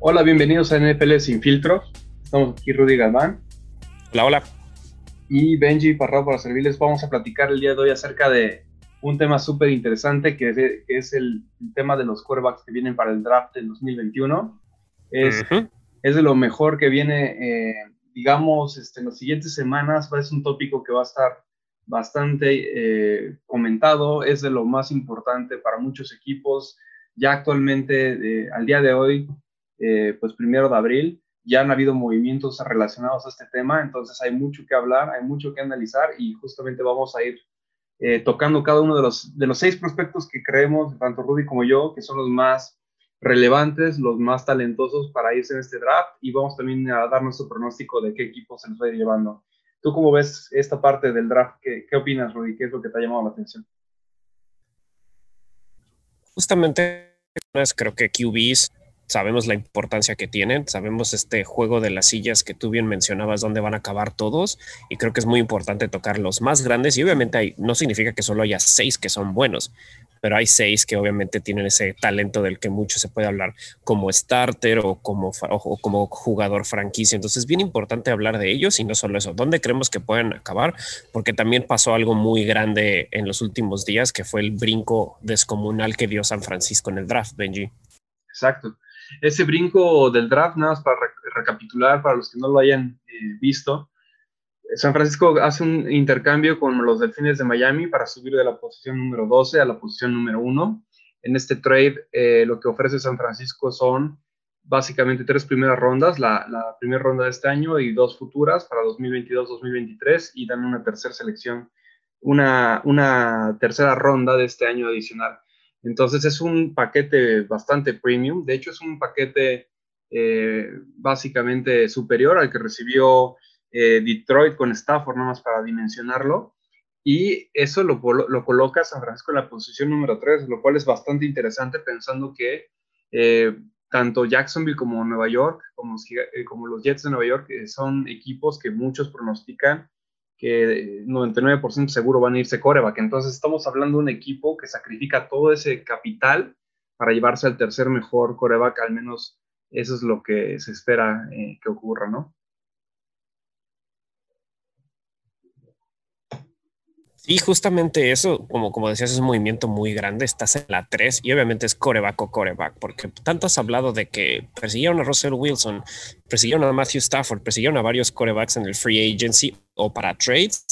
Hola, bienvenidos a NPL Sin Filtro. Estamos aquí Rudy Galván. Hola, hola. Y Benji Parrao para servirles. Vamos a platicar el día de hoy acerca de un tema súper interesante que es, el, tema de los quarterbacks que vienen para el draft del 2021. Es, es de lo mejor que viene, eh, digamos, este, en las siguientes semanas. Es un tópico que va a estar bastante eh, comentado. Es de lo más importante para muchos equipos. Ya actualmente, eh, al día de hoy, pues primero de abril, ya han habido movimientos relacionados a este tema, entonces hay mucho que hablar, hay mucho que analizar y justamente vamos a ir eh, tocando cada uno de los, de los seis prospectos que creemos, tanto Rudy como yo, que son los más relevantes, los más talentosos para irse en este draft y vamos también a dar nuestro pronóstico de qué equipo se nos va a ir llevando. ¿Tú cómo ves esta parte del draft? ¿Qué, qué opinas, Rudy? ¿Qué es lo que te ha llamado la atención? Justamente creo que QBs sabemos la importancia que tienen, sabemos este juego de las sillas que tú bien mencionabas, dónde van a acabar todos, y creo que es muy importante tocar los más grandes, y obviamente hay, no significa que solo haya seis que son buenos, pero hay seis que obviamente tienen ese talento del que mucho se puede hablar como starter o como, o como jugador franquicia. Entonces es bien importante hablar de ellos y no solo eso, dónde creemos que pueden acabar, porque también pasó algo muy grande en los últimos días, que fue el brinco descomunal que dio San Francisco en el draft, Benji. Exacto ese brinco del draft, nada más para recapitular, para los que no lo hayan eh, visto, San Francisco hace un intercambio con los Delfines de Miami para subir de la posición número 12 a la posición número 1. En este trade, eh, lo que ofrece San Francisco son básicamente tres primeras rondas, la, la, primera ronda de este año y dos futuras para 2022-2023 y dan una tercera selección, una, una tercera ronda de este año adicional. Entonces es un paquete bastante premium. De hecho, es un paquete eh, básicamente superior al que recibió eh, Detroit con Stafford, nada más para dimensionarlo. Y eso lo, lo, coloca San Francisco en la posición número 3, lo cual es bastante interesante pensando que eh, tanto Jacksonville como Nueva York, como, como los Jets de Nueva York, son equipos que muchos pronostican que 99% seguro van a irse coreback. Entonces estamos hablando de un equipo que sacrifica todo ese capital para llevarse al tercer mejor coreback, al menos eso es lo que se espera eh, que ocurra, ¿no? Y justamente eso, como, como decías, es un movimiento muy grande. Estás en la 3 y obviamente es coreback o coreback, porque tanto has hablado de que persiguieron a Russell Wilson, persiguieron a Matthew Stafford, persiguieron a varios corebacks en el free agency o para trades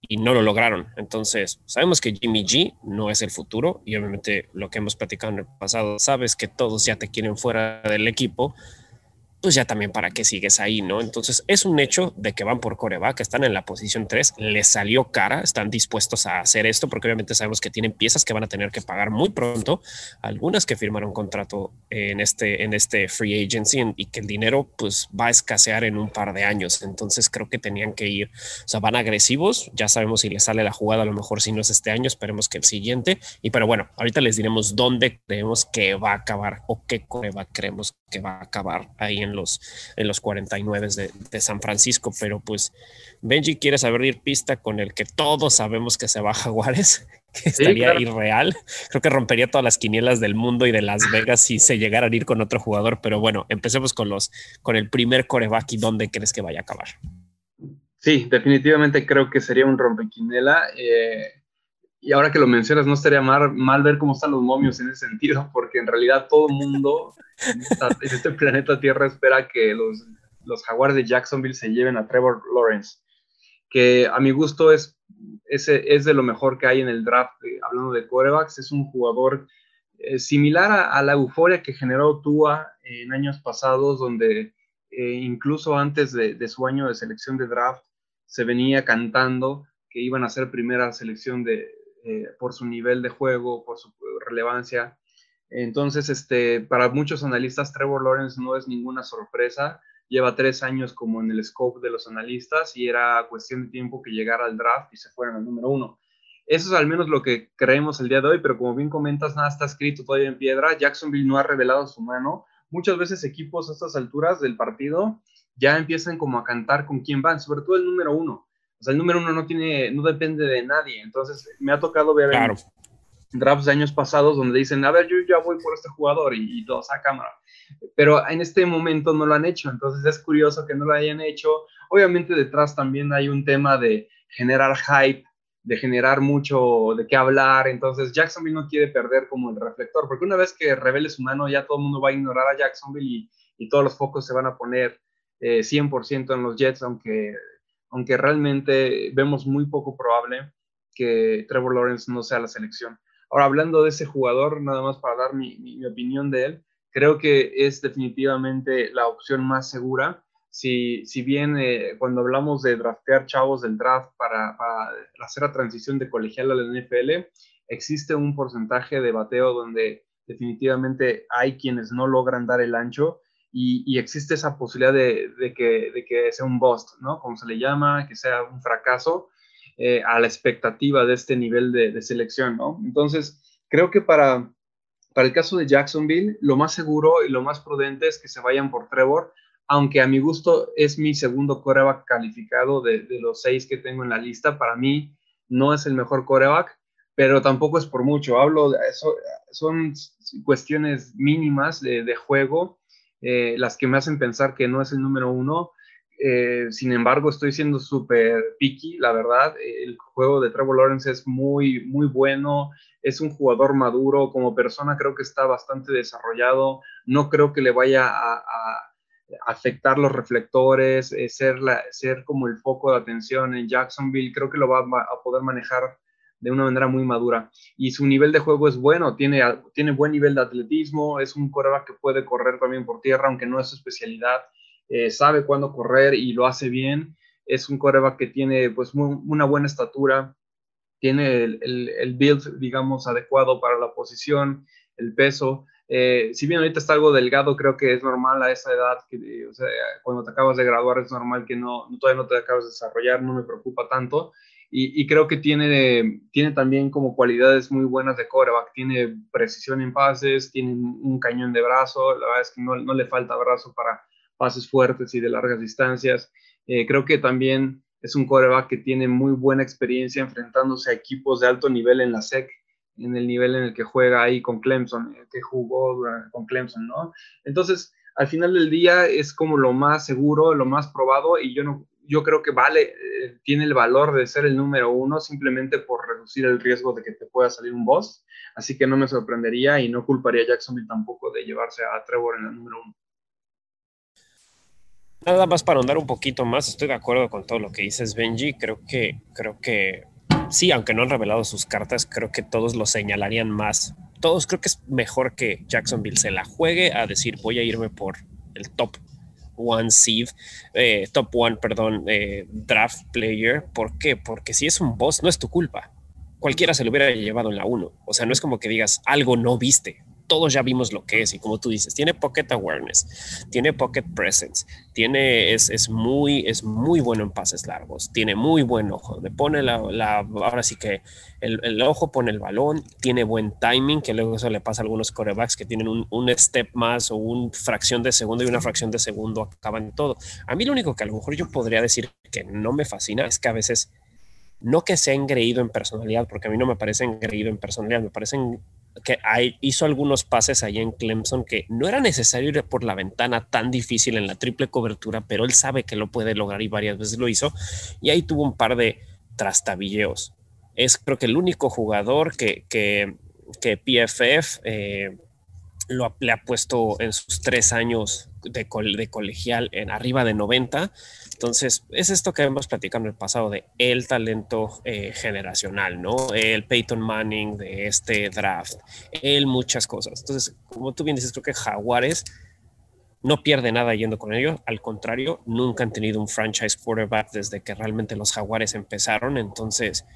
y no lo lograron. Entonces, sabemos que Jimmy G no es el futuro y obviamente lo que hemos platicado en el pasado, sabes que todos ya te quieren fuera del equipo pues ya también para qué sigues ahí, ¿no? Entonces es un hecho de que van por coreback, están en la posición 3, les salió cara, están dispuestos a hacer esto porque obviamente sabemos que tienen piezas que van a tener que pagar muy pronto, algunas que firmaron contrato en este, en este free agency y que el dinero pues va a escasear en un par de años, entonces creo que tenían que ir, o sea, van agresivos, ya sabemos si les sale la jugada, a lo mejor si no es este año, esperemos que el siguiente, y pero bueno, ahorita les diremos dónde creemos que va a acabar o qué coreback creemos que va a acabar ahí en los, en los 49 de, de San Francisco, pero pues Benji quiere saber pista con el que todos sabemos que se va a Jaguares, que estaría irreal. Creo que rompería todas las quinielas del mundo y de Las Vegas si se llegaran a ir con otro jugador, pero bueno, empecemos con los con el primer coreback y dónde crees que vaya a acabar. Sí, definitivamente creo que sería un rompequinela. Eh, y ahora que lo mencionas, no estaría mal, mal, ver cómo están los momios en ese sentido, porque en realidad todo el mundo en, este planeta Tierra espera que los, los jaguares de Jacksonville se lleven a Trevor Lawrence, que a mi gusto es, es, es de lo mejor que hay en el draft, eh, hablando de quarterbacks, es un jugador eh, similar a, la euforia que generó Tua en años pasados, donde eh, incluso antes de, de su año de selección de draft se venía cantando que iban a ser primera selección de, eh, por su nivel de juego, por su relevancia. Entonces, este, para muchos analistas, Trevor Lawrence no es ninguna sorpresa. Lleva tres años como en el scope de los analistas y era cuestión de tiempo que llegara al draft y se fuera al número uno. Eso es al menos lo que creemos el día de hoy, pero como bien comentas, nada está escrito todavía en piedra. Jacksonville no ha revelado su mano. Muchas veces equipos a estas alturas del partido ya empiezan como a cantar con quién van, sobre todo el número uno. O sea, el número uno no tiene, no depende de nadie. Entonces, me ha tocado ver, drafts de años pasados donde dicen, a ver, yo ya voy por este jugador y, y todos a cámara. Pero en este momento no lo han hecho, entonces es curioso que no lo hayan hecho. Obviamente detrás también hay un tema de generar hype, de generar mucho de qué hablar, entonces Jacksonville no quiere perder como el reflector, porque una vez que revele su mano ya todo el mundo va a ignorar a Jacksonville y, y todos los focos se van a poner 100% eh, en los Jets, aunque, aunque realmente vemos muy poco probable que Trevor Lawrence no sea la selección. Ahora, hablando de ese jugador, nada más para dar mi, opinión de él, creo que es definitivamente la opción más segura. Si, si bien eh, cuando hablamos de draftear chavos del draft para, para, hacer la transición de colegial a la NFL, existe un porcentaje de bateo donde definitivamente hay quienes no logran dar el ancho y, existe esa posibilidad de, que, de, sea un bust, ¿no? Como se le llama, que sea un fracaso eh, a la expectativa de este nivel de, selección, ¿no? Entonces, creo que para, el caso de Jacksonville, lo más seguro y lo más prudente es que se vayan por Trevor, aunque a mi gusto es mi segundo coreback calificado de, los seis que tengo en la lista. Para mí no es el mejor coreback, pero tampoco es por mucho. Hablo, de eso, son cuestiones mínimas de juego eh, las que me hacen pensar que no es el número uno. Eh, sin embargo, estoy siendo súper picky, la verdad. El juego de Trevor Lawrence es muy, muy bueno. Es un jugador maduro. Como persona creo que está bastante desarrollado. No creo que le vaya a, afectar los reflectores, eh, ser, la, ser como el foco de atención en Jacksonville. Creo que lo va a poder manejar de una manera muy madura. Y su nivel de juego es bueno, tiene, tiene buen nivel de atletismo, es un coreback que puede correr también por tierra, aunque no es su especialidad, eh, sabe cuándo correr y lo hace bien. Es un coreback que tiene pues una buena estatura, tiene el, el, build, digamos, adecuado para la posición, el peso. Eh, si bien ahorita está algo delgado, creo que es normal a esa edad, cuando te acabas de graduar es normal que no, todavía no te acabas de desarrollar, no me preocupa tanto. Y, creo que tiene, tiene también como cualidades muy buenas de coreback. Tiene precisión en pases, tiene un cañón de brazo. La verdad es que no, no le falta brazo para pases fuertes y de largas distancias. Eh, creo que también es un coreback que tiene muy buena experiencia enfrentándose a equipos de alto nivel en la SEC, en el nivel en el que juega ahí con Clemson, eh, que jugó con Clemson, ¿no? Entonces, al final del día es como lo más seguro, lo más probado y yo no, yo creo que vale, eh, tiene el valor de ser el número uno simplemente por reducir el riesgo de que te pueda salir un boss. Así que no me sorprendería y no culparía a Jacksonville tampoco de llevarse a Trevor en el número uno. Nada más para andar un poquito más, estoy de acuerdo con todo lo que dices, Benji. Creo que, creo que sí, aunque no han revelado sus cartas, creo que todos lo señalarían más. Todos creo que es mejor que Jacksonville se la juegue a decir voy a irme por el top one seed, eh, top one, perdón, eh, draft player. ¿Por qué? Porque si es un boss, no es tu culpa. Cualquiera se lo hubiera llevado en la 1. O sea, no es como que digas algo no viste todos ya vimos lo que es y como tú dices, tiene pocket awareness, tiene pocket presence, tiene, es, es muy, es muy bueno en pases largos, tiene muy buen ojo, le pone la, la ahora sí que el, el, ojo pone el balón, tiene buen timing, que luego eso le pasa a algunos corebacks que tienen un, un step más o una fracción de segundo y una fracción de segundo acaban todo. A mí lo único que a lo mejor yo podría decir que no me fascina es que a veces no que sea engreído en personalidad, porque a mí no me parece engreído en personalidad, me parecen que hizo algunos pases ahí en Clemson que no era necesario ir por la ventana tan difícil en la triple cobertura, pero él sabe que lo puede lograr y varias veces lo hizo. Y ahí tuvo un par de trastabilleos. Es creo que el único jugador que, que, que PFF lo, ha puesto en sus tres años de, de colegial en arriba de 90 entonces, es esto que hemos platicado en el pasado de el talento eh, generacional, ¿no? El Peyton Manning de este draft, el muchas cosas. Entonces, como tú bien dices, creo que Jaguares no pierde nada yendo con ellos. Al contrario, nunca han tenido un franchise quarterback desde que realmente los Jaguares empezaron. Entonces,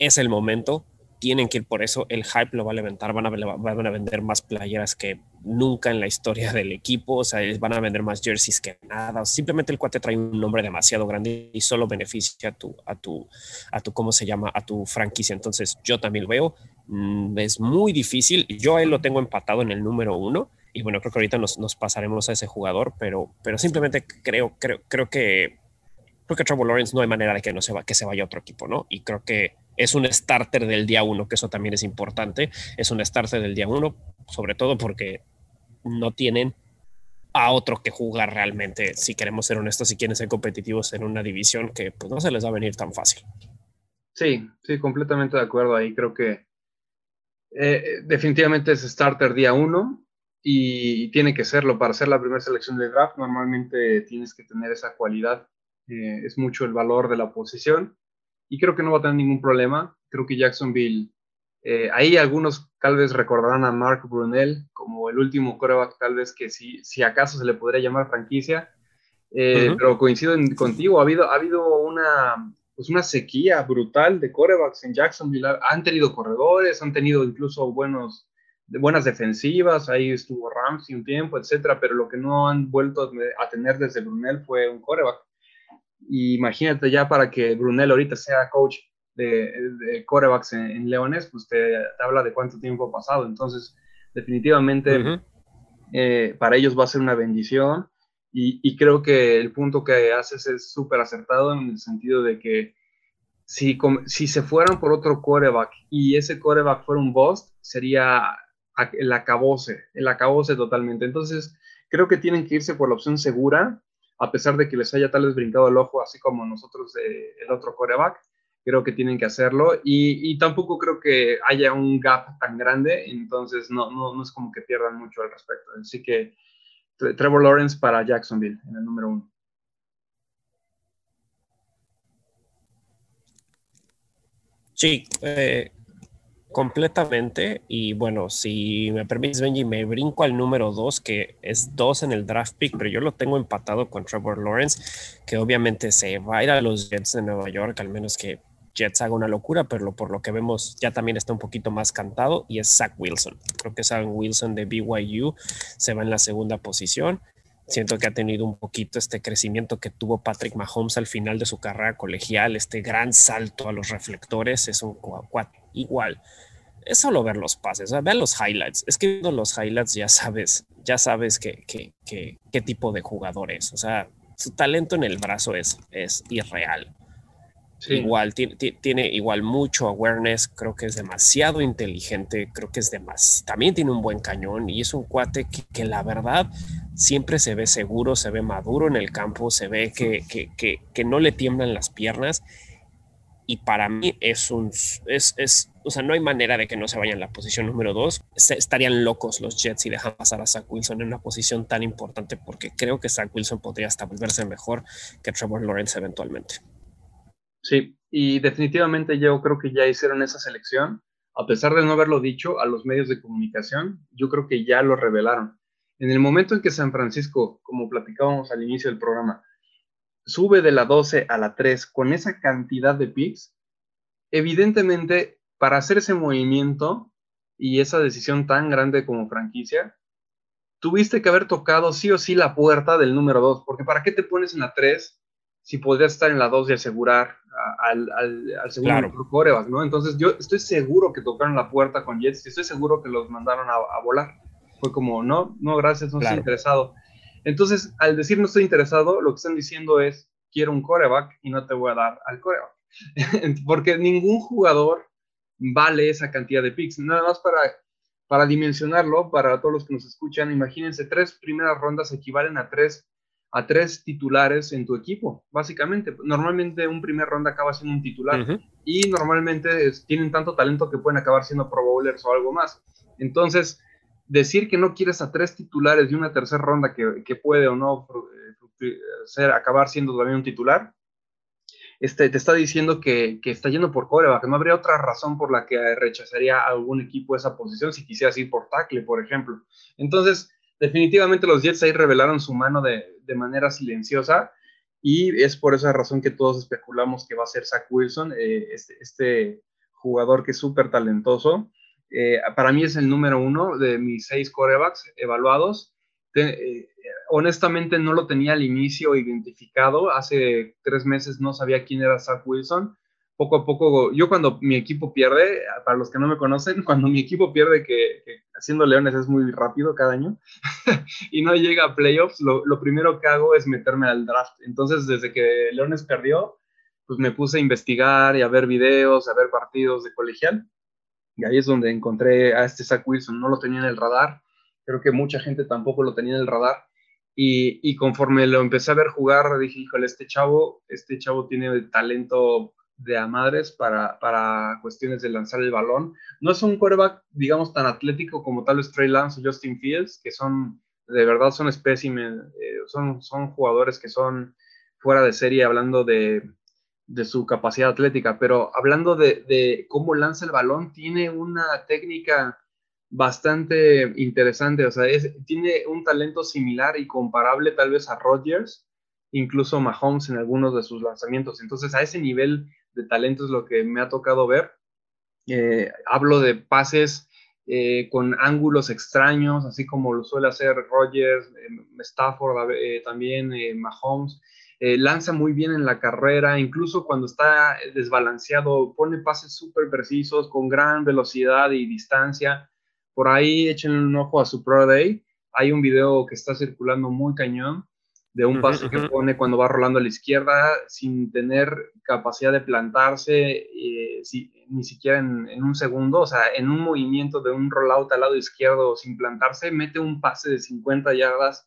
es el momento tienen que ir por eso, el hype lo va a levantar, van a, van a vender más playeras que nunca en la historia del equipo, o sea, van a vender más jerseys que nada, simplemente el cuate trae un nombre demasiado grande y solo beneficia a tu, a tu, a tu, ¿cómo se llama? A tu franquicia, entonces yo también lo veo, mm, es muy difícil, yo a él lo tengo empatado en el número uno, y bueno, creo que ahorita nos, nos pasaremos a ese jugador, pero, pero simplemente creo, creo, creo que creo que Trevor Lawrence no hay manera de que no se va, que se vaya a otro equipo, ¿no? Y creo que es un starter del día uno, que eso también es importante. Es un starter del día uno, sobre todo porque no tienen a otro que jugar realmente, si queremos ser honestos, si quieren ser competitivos en una división que pues no se les va a venir tan fácil. Sí, sí, completamente de acuerdo ahí. Creo que eh, definitivamente es starter día uno y tiene que serlo para ser la primera selección de draft. Normalmente tienes que tener esa cualidad. Eh, es mucho el valor de la posición y creo que no va a tener ningún problema. Creo que Jacksonville eh, ahí algunos tal vez recordarán a Mark Brunel como el último coreback, tal vez que si, si acaso se le podría llamar franquicia. Eh, pero coincido contigo, ha habido, ha habido una, pues una sequía brutal de corebacks en Jacksonville. Han tenido corredores, han tenido incluso buenos, buenas defensivas. Ahí estuvo Ramsey un tiempo, etcétera. Pero lo que no han vuelto a tener desde Brunel fue un coreback. Y imagínate ya para que Brunel ahorita sea coach de, corebacks en, Leones, pues te, habla de cuánto tiempo ha pasado. Entonces, definitivamente eh, para ellos va a ser una bendición. Y, creo que el punto que haces es súper acertado en el sentido de que si, si se fueran por otro coreback y ese coreback fuera un bust, sería el acabose, el acabose totalmente. Entonces, creo que tienen que irse por la opción segura, a pesar de que les haya tal vez brincado el ojo, así como nosotros eh, el otro coreback creo que tienen que hacerlo y, tampoco creo que haya un gap tan grande, entonces no, no, no, es como que pierdan mucho al respecto. Así que Trevor Lawrence para Jacksonville en el número uno. Sí, eh, completamente. Y bueno, si me permites, Benji, me brinco al número dos, que es dos en el draft pick, pero yo lo tengo empatado con Trevor Lawrence, que obviamente se va a ir a los Jets de Nueva York, al menos que Jets haga una locura, pero por lo que vemos ya también está un poquito más cantado y es Zach Wilson. Creo que Zach Wilson de BYU se va en la segunda posición. Siento que ha tenido un poquito este crecimiento que tuvo Patrick Mahomes al final de su carrera colegial, este gran salto a los reflectores, es un igual. Es solo ver los pases, ver los highlights. Es que viendo los highlights ya sabes, ya sabes qué tipo de jugador es. O sea, su talento en el brazo es, es irreal. Igual tiene, igual mucho awareness, creo que es demasiado inteligente, creo que es demasiado, también tiene un buen cañón y es un cuate que, la verdad siempre se ve seguro, se ve maduro en el campo, se ve que, que, no le tiemblan las piernas y para mí es un, es, es, o sea, no hay manera de que no se vaya en la posición número dos. estarían locos los Jets si dejan pasar a Zach Wilson en una posición tan importante porque creo que Zach Wilson podría hasta volverse mejor que Trevor Lawrence eventualmente. Sí, y definitivamente yo creo que ya hicieron esa selección, a pesar de no haberlo dicho a los medios de comunicación, yo creo que ya lo revelaron. En el momento en que San Francisco, como platicábamos al inicio del programa, sube de la 12 a la 3 con esa cantidad de picks, evidentemente para hacer ese movimiento y esa decisión tan grande como franquicia, tuviste que haber tocado sí o sí la puerta del número 2, porque ¿para qué te pones en la 3 si podrías estar en la 2 y asegurar al, al, segundo coreback, ¿no? Entonces yo estoy seguro que tocaron la puerta con Jets y estoy seguro que los mandaron a, volar. Fue como, no, no, gracias, no estoy interesado. Entonces, al decir no estoy interesado, lo que están diciendo es, quiero un coreback y no te voy a dar al coreback. Porque ningún jugador vale esa cantidad de picks. Nada más para, para dimensionarlo, para todos los que nos escuchan, imagínense, tres primeras rondas equivalen a tres a tres titulares en tu equipo, básicamente. Normalmente un primer ronda acaba siendo un titular y normalmente tienen tanto talento que pueden acabar siendo pro bowlers o algo más. Entonces, decir que no quieres a tres titulares de una tercera ronda que, puede o no eh, ser, acabar siendo también un titular, este, te está diciendo que, que, está yendo por coreback, no habría otra razón por la que rechazaría a algún equipo esa posición si quisieras ir por tackle, por ejemplo. Entonces, definitivamente los Jets ahí revelaron su mano de, manera silenciosa y es por esa razón que todos especulamos que va a ser Zach Wilson, eh, este, este, jugador que es súper talentoso. Eh, para mí es el número uno de mis seis corebacks evaluados. Eh, honestamente no lo tenía al inicio identificado. Hace tres meses no sabía quién era Zach Wilson poco a poco, yo cuando mi equipo pierde, para los que no me conocen, cuando mi equipo pierde, que, haciendo Leones es muy rápido cada año, y no llega a playoffs, lo, primero que hago es meterme al draft. Entonces, desde que Leones perdió, pues me puse a investigar y a ver videos, a ver partidos de colegial. Y ahí es donde encontré a este Zach Wilson. No lo tenía en el radar. Creo que mucha gente tampoco lo tenía en el radar. Y, y, conforme lo empecé a ver jugar, dije, híjole, este chavo, este chavo tiene talento de a madres para, para cuestiones de lanzar el balón. No es un quarterback, digamos, tan atlético como tal vez Trey Lance o Justin Fields, que son, de verdad, son espécimen, eh, son, son jugadores que son fuera de serie hablando de, de su capacidad atlética, pero hablando de, de, cómo lanza el balón, tiene una técnica bastante interesante, o sea, tiene un talento similar y comparable tal vez a Rodgers, incluso Mahomes en algunos de sus lanzamientos. Entonces, a ese nivel de talento es lo que me ha tocado ver. Eh, hablo de pases eh, con ángulos extraños, así como lo suele hacer Rogers, eh, Stafford también, Mahomes. lanza muy bien en la carrera, incluso cuando está desbalanceado, pone pases súper precisos, con gran velocidad y distancia. Por ahí echen un ojo a su Pro Day. Hay un video que está circulando muy cañón de un pase que pone cuando va rolando a la izquierda sin tener capacidad de plantarse eh, ni siquiera en, un segundo, o sea, en un movimiento de un rollout al lado izquierdo sin plantarse, mete un pase de 50 yardas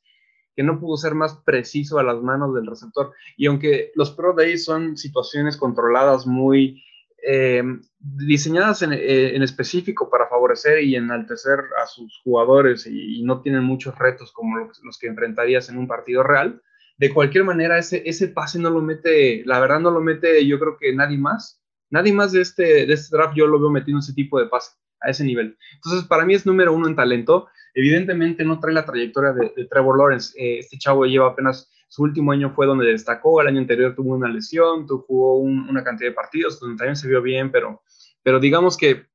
que no pudo ser más preciso a las manos del receptor. Y aunque los Pro Days son situaciones controladas muy eh, diseñadas eh, en, específico para favorecer y enaltecer a sus jugadores y, no tienen muchos retos como los, que enfrentarías en un partido real. De cualquier manera, ese, ese pase no lo mete, la verdad no lo mete yo creo que nadie más. Nadie más de este, de este draft yo lo veo metiendo ese tipo de pase a ese nivel. Entonces, para mí es número uno en talento. Evidentemente no trae la trayectoria de, Trevor Lawrence. Eh, este chavo lleva apenas su último año fue donde destacó, el año anterior tuvo una lesión, tuvo, jugó una cantidad de partidos donde también se vio bien, pero, pero digamos que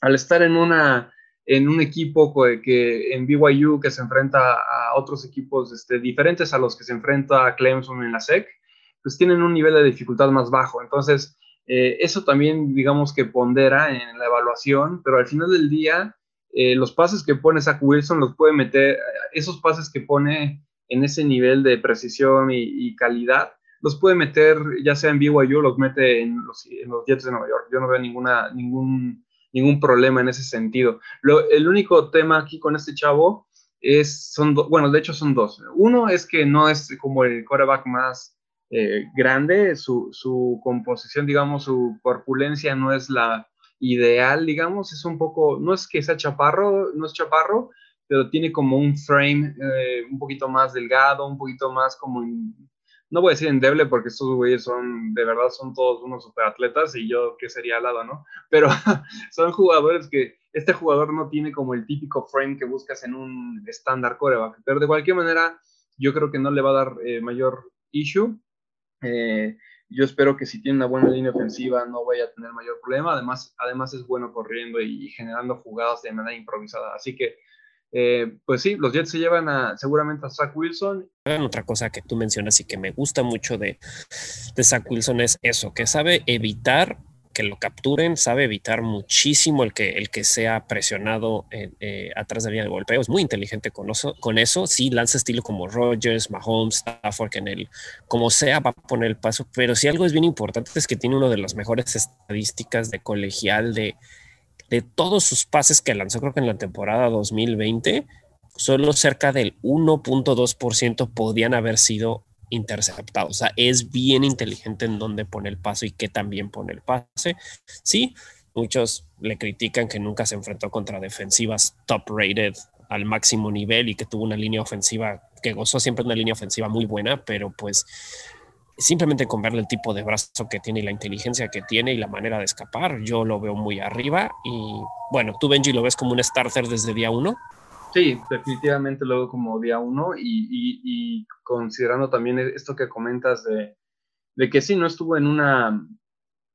al estar en, una, en un equipo que en BYU que se enfrenta a otros equipos este, diferentes a los que se enfrenta Clemson en la SEC, pues tienen un nivel de dificultad más bajo. Entonces, eh, eso también digamos que pondera en la evaluación, pero al final del día, eh, los pases que pone Zach Wilson los puede meter, esos pases que pone en ese nivel de precisión y, calidad, los puede meter ya sea en BYU, los mete en los, en de Nueva York. Yo no veo ninguna, ningún, ningún problema en ese sentido. Lo, el único tema aquí con este chavo es, son, bueno, de hecho son dos. Uno es que no es como el quarterback más eh, grande, su, su, composición, digamos, su corpulencia no es la ideal, digamos, es un poco, no es que sea chaparro, no es chaparro, pero tiene como un frame eh, un poquito más delgado, un poquito más como, no voy a decir endeble porque estos güeyes son, de verdad, son todos unos superatletas y yo qué sería al lado, ¿no? Pero son jugadores que este jugador no tiene como el típico frame que buscas en un estándar coreback, pero de cualquier manera yo creo que no le va a dar eh, mayor issue. Eh, yo espero que si tiene una buena línea ofensiva no vaya a tener mayor problema. Además, además es bueno corriendo y generando jugadas de manera improvisada. Así que eh, pues sí, los Jets se llevan a, seguramente a Zach Wilson. Otra cosa que tú mencionas y que me gusta mucho de, de Zach Wilson es eso, que sabe evitar que lo capturen, sabe evitar muchísimo el que, el que sea presionado eh, atrás de la línea de golpeo. Es muy inteligente con eso, con eso. Sí, lanza estilo como Rogers, Mahomes, Stafford, que en el, como sea, va a poner el paso. Pero si algo es bien importante es que tiene una de las mejores estadísticas de colegial de, de todos sus pases que lanzó, creo que en la temporada 2020, solo cerca del 1.2% podían haber sido interceptados. O sea, es bien inteligente en dónde pone el paso y qué también pone el pase. Sí, muchos le critican que nunca se enfrentó contra defensivas top rated al máximo nivel y que tuvo una línea ofensiva que gozó siempre una línea ofensiva muy buena, pero pues simplemente con verle el tipo de brazo que tiene y la inteligencia que tiene y la manera de escapar, yo lo veo muy arriba. Y bueno, tú, Benji, lo ves como un starter desde día uno. Sí, definitivamente lo veo como día uno y, considerando también esto que comentas de, de, que sí, no estuvo en una,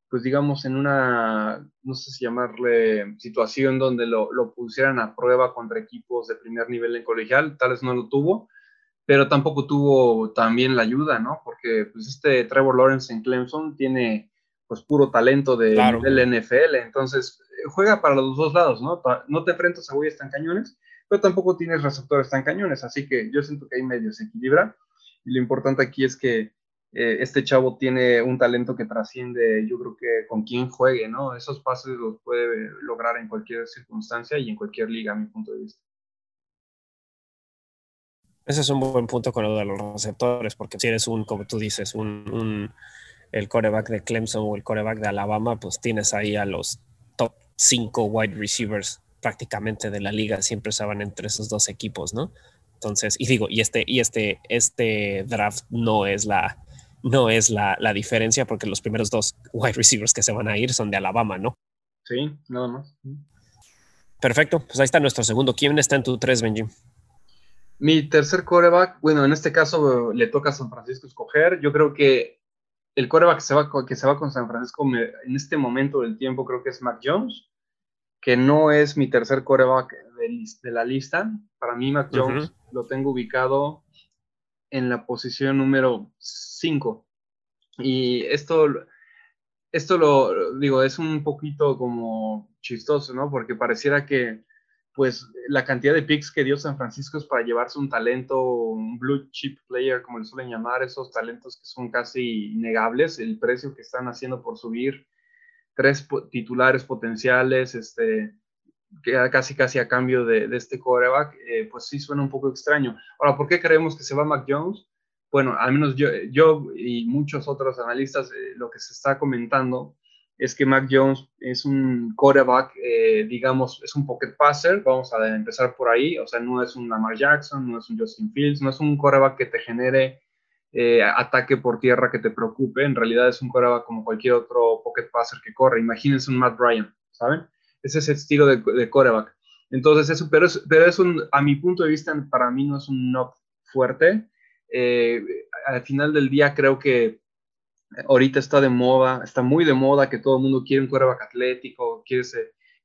pues digamos, en una, no sé si llamarle situación donde lo, lo pusieran a prueba contra equipos de primer nivel en colegial, tal vez no lo tuvo, pero tampoco tuvo también la ayuda, ¿no? Porque pues este Trevor Lawrence en Clemson tiene pues puro talento de del NFL, entonces eh, juega para los dos lados, ¿no? No te enfrentas a güeyes tan cañones, pero tampoco tienes receptores tan cañones, así que yo siento que ahí medio se equilibra y lo importante aquí es que eh, este chavo tiene un talento que trasciende, yo creo que con quien juegue, ¿no? Esos pases los puede lograr en cualquier circunstancia y en cualquier liga, a mi punto de vista. Ese es un buen punto con lo de los receptores, porque si eres un, como tú dices, un, el coreback de Clemson o el coreback de Alabama, pues tienes ahí a los top 5 wide receivers prácticamente de la liga, siempre estaban entre esos dos equipos, ¿no? Entonces, y digo, y este, y este, este draft no es la, no es la, la diferencia, porque los primeros dos wide receivers que se van a ir son de Alabama, ¿no? Sí, nada más. Perfecto, pues ahí está nuestro segundo. ¿Quién está en tu 3, Benji? Mi tercer coreback, bueno, en este caso le toca a San Francisco escoger. Yo creo que el coreback que se va, que se va con San Francisco en este momento del tiempo creo que es Mac Jones, que no es mi tercer coreback de, la lista. Para mí, Mac Jones lo tengo ubicado en la posición número 5. Y esto, esto lo digo, es un poquito como chistoso, ¿no? Porque pareciera que pues la cantidad de picks que dio San Francisco es para llevarse un talento, un blue chip player, como le suelen llamar, esos talentos que son casi innegables, el precio que están haciendo por subir tres titulares potenciales, este, que casi casi a cambio de, este coreback, eh, pues sí suena un poco extraño. Ahora, ¿por qué creemos que se va Mac Jones? Bueno, al menos yo, yo y muchos otros analistas, eh, lo que se está comentando es que Mac Jones es un quarterback, eh, digamos, es un pocket passer, vamos a empezar por ahí, o sea, no es un Lamar Jackson, no es un Justin Fields, no es un quarterback que te genere eh, ataque por tierra que te preocupe, en realidad es un quarterback como cualquier otro pocket passer que corre, imagínense un Matt Ryan, ¿saben? Ese es el estilo de, de quarterback. Entonces, eso, pero, pero es un, a mi punto de vista, para mí no es un knock fuerte. Eh, al final del día creo que ahorita está de moda, está muy de moda que todo el mundo quiere un quarterback atlético, quieres,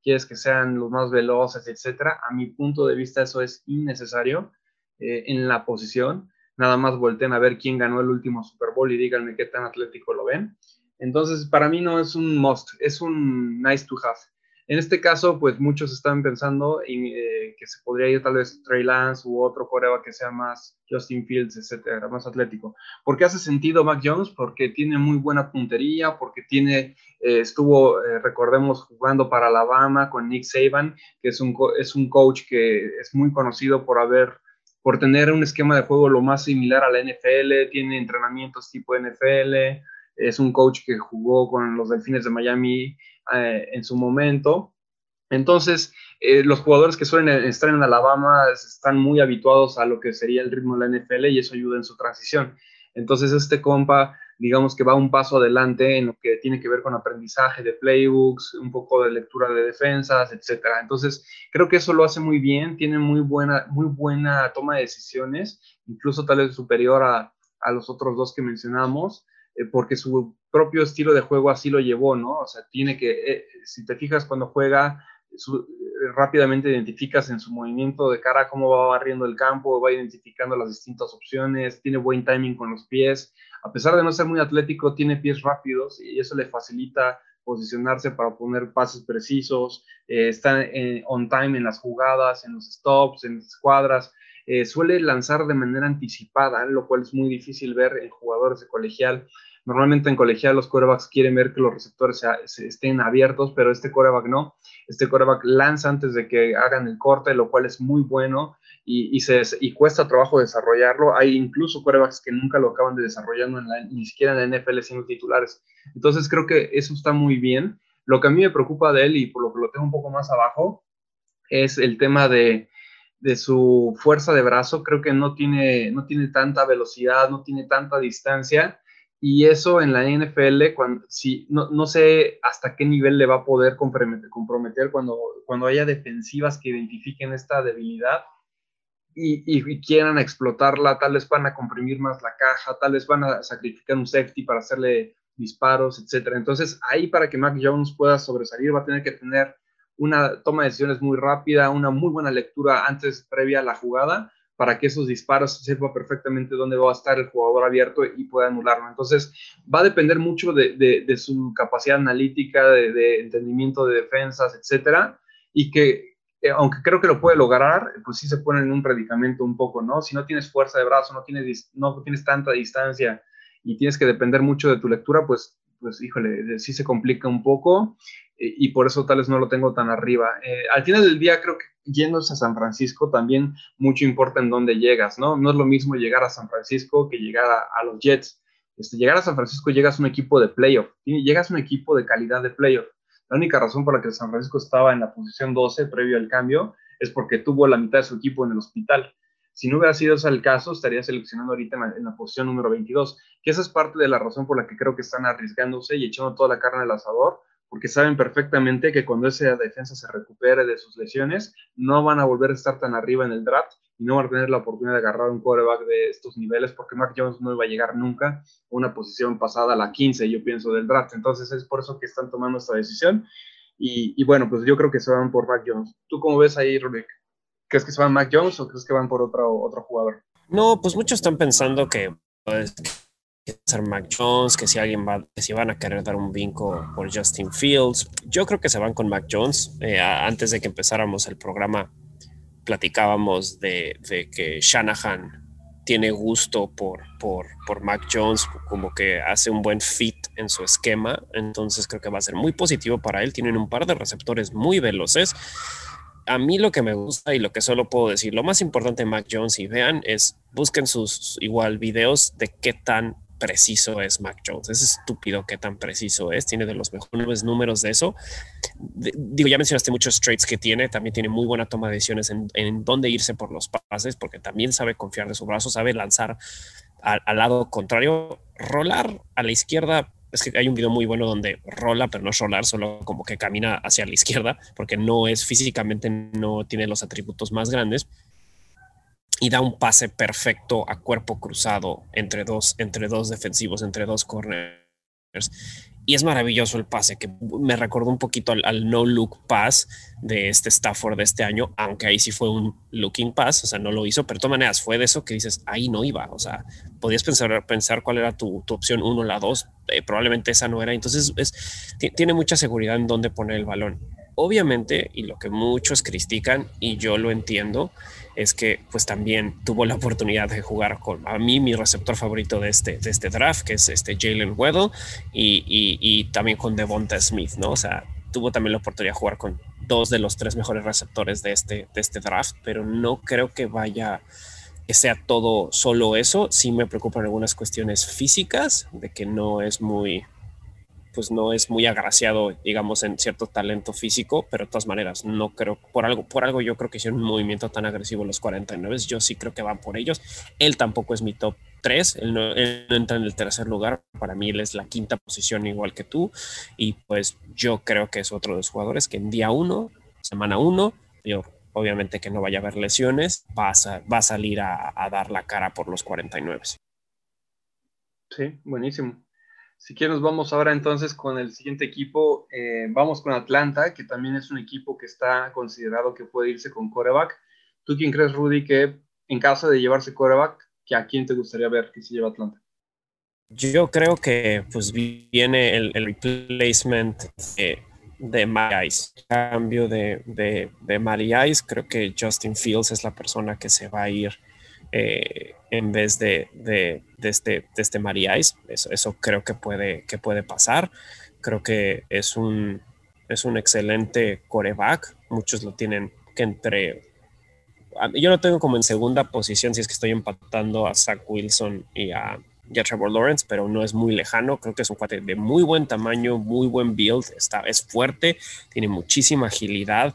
quieres que sean los más veloces, etcétera. A mi punto de vista eso es innecesario eh, en la posición. Nada más volteen a ver quién ganó el último Super Bowl y díganme qué tan atlético lo ven. Entonces, para mí no es un must, es un nice to have. En este caso, pues muchos están pensando en, eh, que se podría ir tal vez Trey Lance u otro coreba que sea más Justin Fields, etcétera, más atlético. ¿Por qué hace sentido Mac Jones? Porque tiene muy buena puntería, porque tiene, eh, estuvo, eh, recordemos, jugando para Alabama con Nick Saban, que es un, es un coach que es muy conocido por haber por tener un esquema de juego lo más similar a la NFL, tiene entrenamientos tipo NFL, es un coach que jugó con los Delfines de Miami eh, en su momento. Entonces, eh, los jugadores que suelen estar en Alabama están muy habituados a lo que sería el ritmo de la NFL y eso ayuda en su transición. Entonces, este compa, digamos que va un paso adelante en lo que tiene que ver con aprendizaje de playbooks, un poco de lectura de defensas, etcétera. Entonces, creo que eso lo hace muy bien, tiene muy buena, muy buena toma de decisiones, incluso tal vez superior a, a los otros dos que mencionamos. Eh, porque su propio estilo de juego así lo llevó, ¿no? O sea, tiene que, eh, si te fijas cuando juega, eh, rápidamente identificas en su movimiento de cara cómo va barriendo el campo, va identificando las distintas opciones, tiene buen timing con los pies, a pesar de no ser muy atlético, tiene pies rápidos y eso le facilita posicionarse para poner pases precisos, está on time en las jugadas, en los stops, en las escuadras, eh, suele lanzar de manera anticipada, lo cual es muy difícil ver en jugadores de colegial. Normalmente en colegial los corebacks quieren ver que los receptores se, estén abiertos, pero este coreback no. Este coreback lanza antes de que hagan el corte, lo cual es muy bueno y, y cuesta trabajo desarrollarlo. Hay incluso corebacks que nunca lo acaban de desarrollando, ni siquiera en la NFL siendo titulares. Entonces creo que eso está muy bien. Lo que a mí me preocupa de él y por lo que lo tengo un poco más abajo es el tema de, de su fuerza de brazo, creo que no tiene, no tiene tanta velocidad, no tiene tanta distancia. Y eso en la NFL, cuando, si, no, no sé hasta qué nivel le va a poder comprometer, comprometer cuando, cuando haya defensivas que identifiquen esta debilidad y, y, quieran explotarla, tal vez van a comprimir más la caja, tal vez van a sacrificar un safety para hacerle disparos, etc. Entonces, ahí para que Mac Jones pueda sobresalir, va a tener que tener una toma de decisiones muy rápida, una muy buena lectura antes, previa a la jugada, para que esos disparos sepa perfectamente dónde va a estar el jugador abierto y pueda anularlo. Entonces, va a depender mucho de, su capacidad analítica, de, entendimiento de defensas, etcétera, y que, eh, aunque creo que lo puede lograr, pues sí se pone en un predicamento un poco, ¿no? Si no tienes fuerza de brazo, no tienes, no tienes tanta distancia y tienes que depender mucho de tu lectura, pues, pues híjole, sí se complica un poco y por eso tal vez no lo tengo tan arriba. Eh, al final del día creo que yéndose a San Francisco también mucho importa en dónde llegas, ¿no? No es lo mismo llegar a San Francisco que llegar a, los Jets. Este, llegar a San Francisco llegas a un equipo de playoff, llegas a un equipo de calidad de playoff. La única razón por la que San Francisco estaba en la posición 12 previo al cambio es porque tuvo la mitad de su equipo en el hospital. Si no hubiera sido ese el caso, estaría seleccionando ahorita en la, posición número 22, que esa es parte de la razón por la que creo que están arriesgándose y echando toda la carne al asador, porque saben perfectamente que cuando esa defensa se recupere de sus lesiones, no van a volver a estar tan arriba en el draft y no van a tener la oportunidad de agarrar un quarterback de estos niveles, porque Mac Jones no iba a llegar nunca a una posición pasada a la 15, yo pienso, del draft. Entonces es por eso que están tomando esta decisión. Y, bueno, pues yo creo que se van por Mac Jones. ¿Tú cómo ves ahí, Rubik? ¿Crees que se van Mac Jones o crees que van por otro, otro jugador? No, pues muchos están pensando que pues, ser Mac Jones, que si alguien va, que si van a querer dar un vinco por Justin Fields. Yo creo que se van con Mac Jones. Eh, antes de que empezáramos el programa, platicábamos de, de, que Shanahan tiene gusto por, por, por Mac Jones, como que hace un buen fit en su esquema. Entonces creo que va a ser muy positivo para él. Tienen un par de receptores muy veloces a mí lo que me gusta y lo que solo puedo decir, lo más importante de Mac Jones y vean es busquen sus igual videos de qué tan preciso es Mac Jones. Es estúpido qué tan preciso es. Tiene de los mejores números de eso. digo, ya mencionaste muchos traits que tiene. También tiene muy buena toma de decisiones en, dónde irse por los pases, porque también sabe confiar de su brazo, sabe lanzar al lado contrario. Rolar a la izquierda es que hay un video muy bueno donde rola, pero no es rolar, solo como que camina hacia la izquierda, porque no es físicamente, no tiene los atributos más grandes. Y da un pase perfecto a cuerpo cruzado entre dos, entre dos defensivos, entre dos corners y es maravilloso el pase, que me recordó un poquito al, no look pass de este Stafford de este año, aunque ahí sí fue un looking pass, o sea, no lo hizo, pero de todas maneras fue de eso que dices, ahí no iba, o sea, podías pensar, pensar cuál era tu, opción uno, la dos, eh, probablemente esa no era, entonces es, tiene mucha seguridad en dónde poner el balón. Obviamente, y lo que muchos critican, y yo lo entiendo, es que pues también tuvo la oportunidad de jugar con a mí mi receptor favorito de este, de este draft, que es este Jalen Weddle, y, y, también con Devonta Smith, ¿no? O sea, tuvo también la oportunidad de jugar con dos de los tres mejores receptores de este, de este draft, pero no creo que vaya que sea todo solo eso. Sí me preocupan algunas cuestiones físicas, de que no es muy, pues no es muy agraciado, digamos, en cierto talento físico, pero de todas maneras, no creo, por algo, por algo yo creo que hicieron un movimiento tan agresivo los 49, yo sí creo que van por ellos. Él tampoco es mi top 3, él no, entra en el tercer lugar, para mí él es la quinta posición igual que tú, y pues yo creo que es otro de los jugadores que en día 1, semana 1, yo obviamente que no vaya a haber lesiones, va a, va a salir a, a dar la cara por los 49. Sí, buenísimo. Si quieres, vamos ahora entonces con el siguiente equipo. Eh, vamos con Atlanta, que también es un equipo que está considerado que puede irse con coreback. ¿Tú quién crees, Rudy, que en caso de llevarse coreback, que a quién te gustaría ver que se lleva Atlanta? Yo creo que pues viene el, replacement de, de. Cambio de, de, de Ice, creo que Justin Fields es la persona que se va a ir eh, en vez de, de, este, de este Maríais. Eso, eso creo que puede, que puede pasar. Creo que es un, es un excelente coreback. Muchos lo tienen que entre... Yo lo tengo como en segunda posición si es que estoy empatando a Zach Wilson y a, Trevor Lawrence, pero no es muy lejano. Creo que es un cuate de muy buen tamaño, muy buen build, está, es fuerte, tiene muchísima agilidad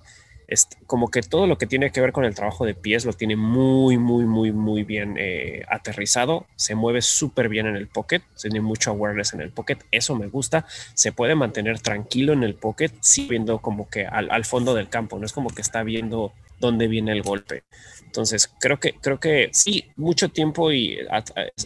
como que todo lo que tiene que ver con el trabajo de pies lo tiene muy, muy, muy, muy bien eh, aterrizado. Se mueve súper bien en el pocket, tiene mucho awareness en el pocket. Eso me gusta. Se puede mantener tranquilo en el pocket, sí viendo como que al, fondo del campo. No es como que está viendo dónde viene el golpe. Entonces, creo que, creo que sí, mucho tiempo y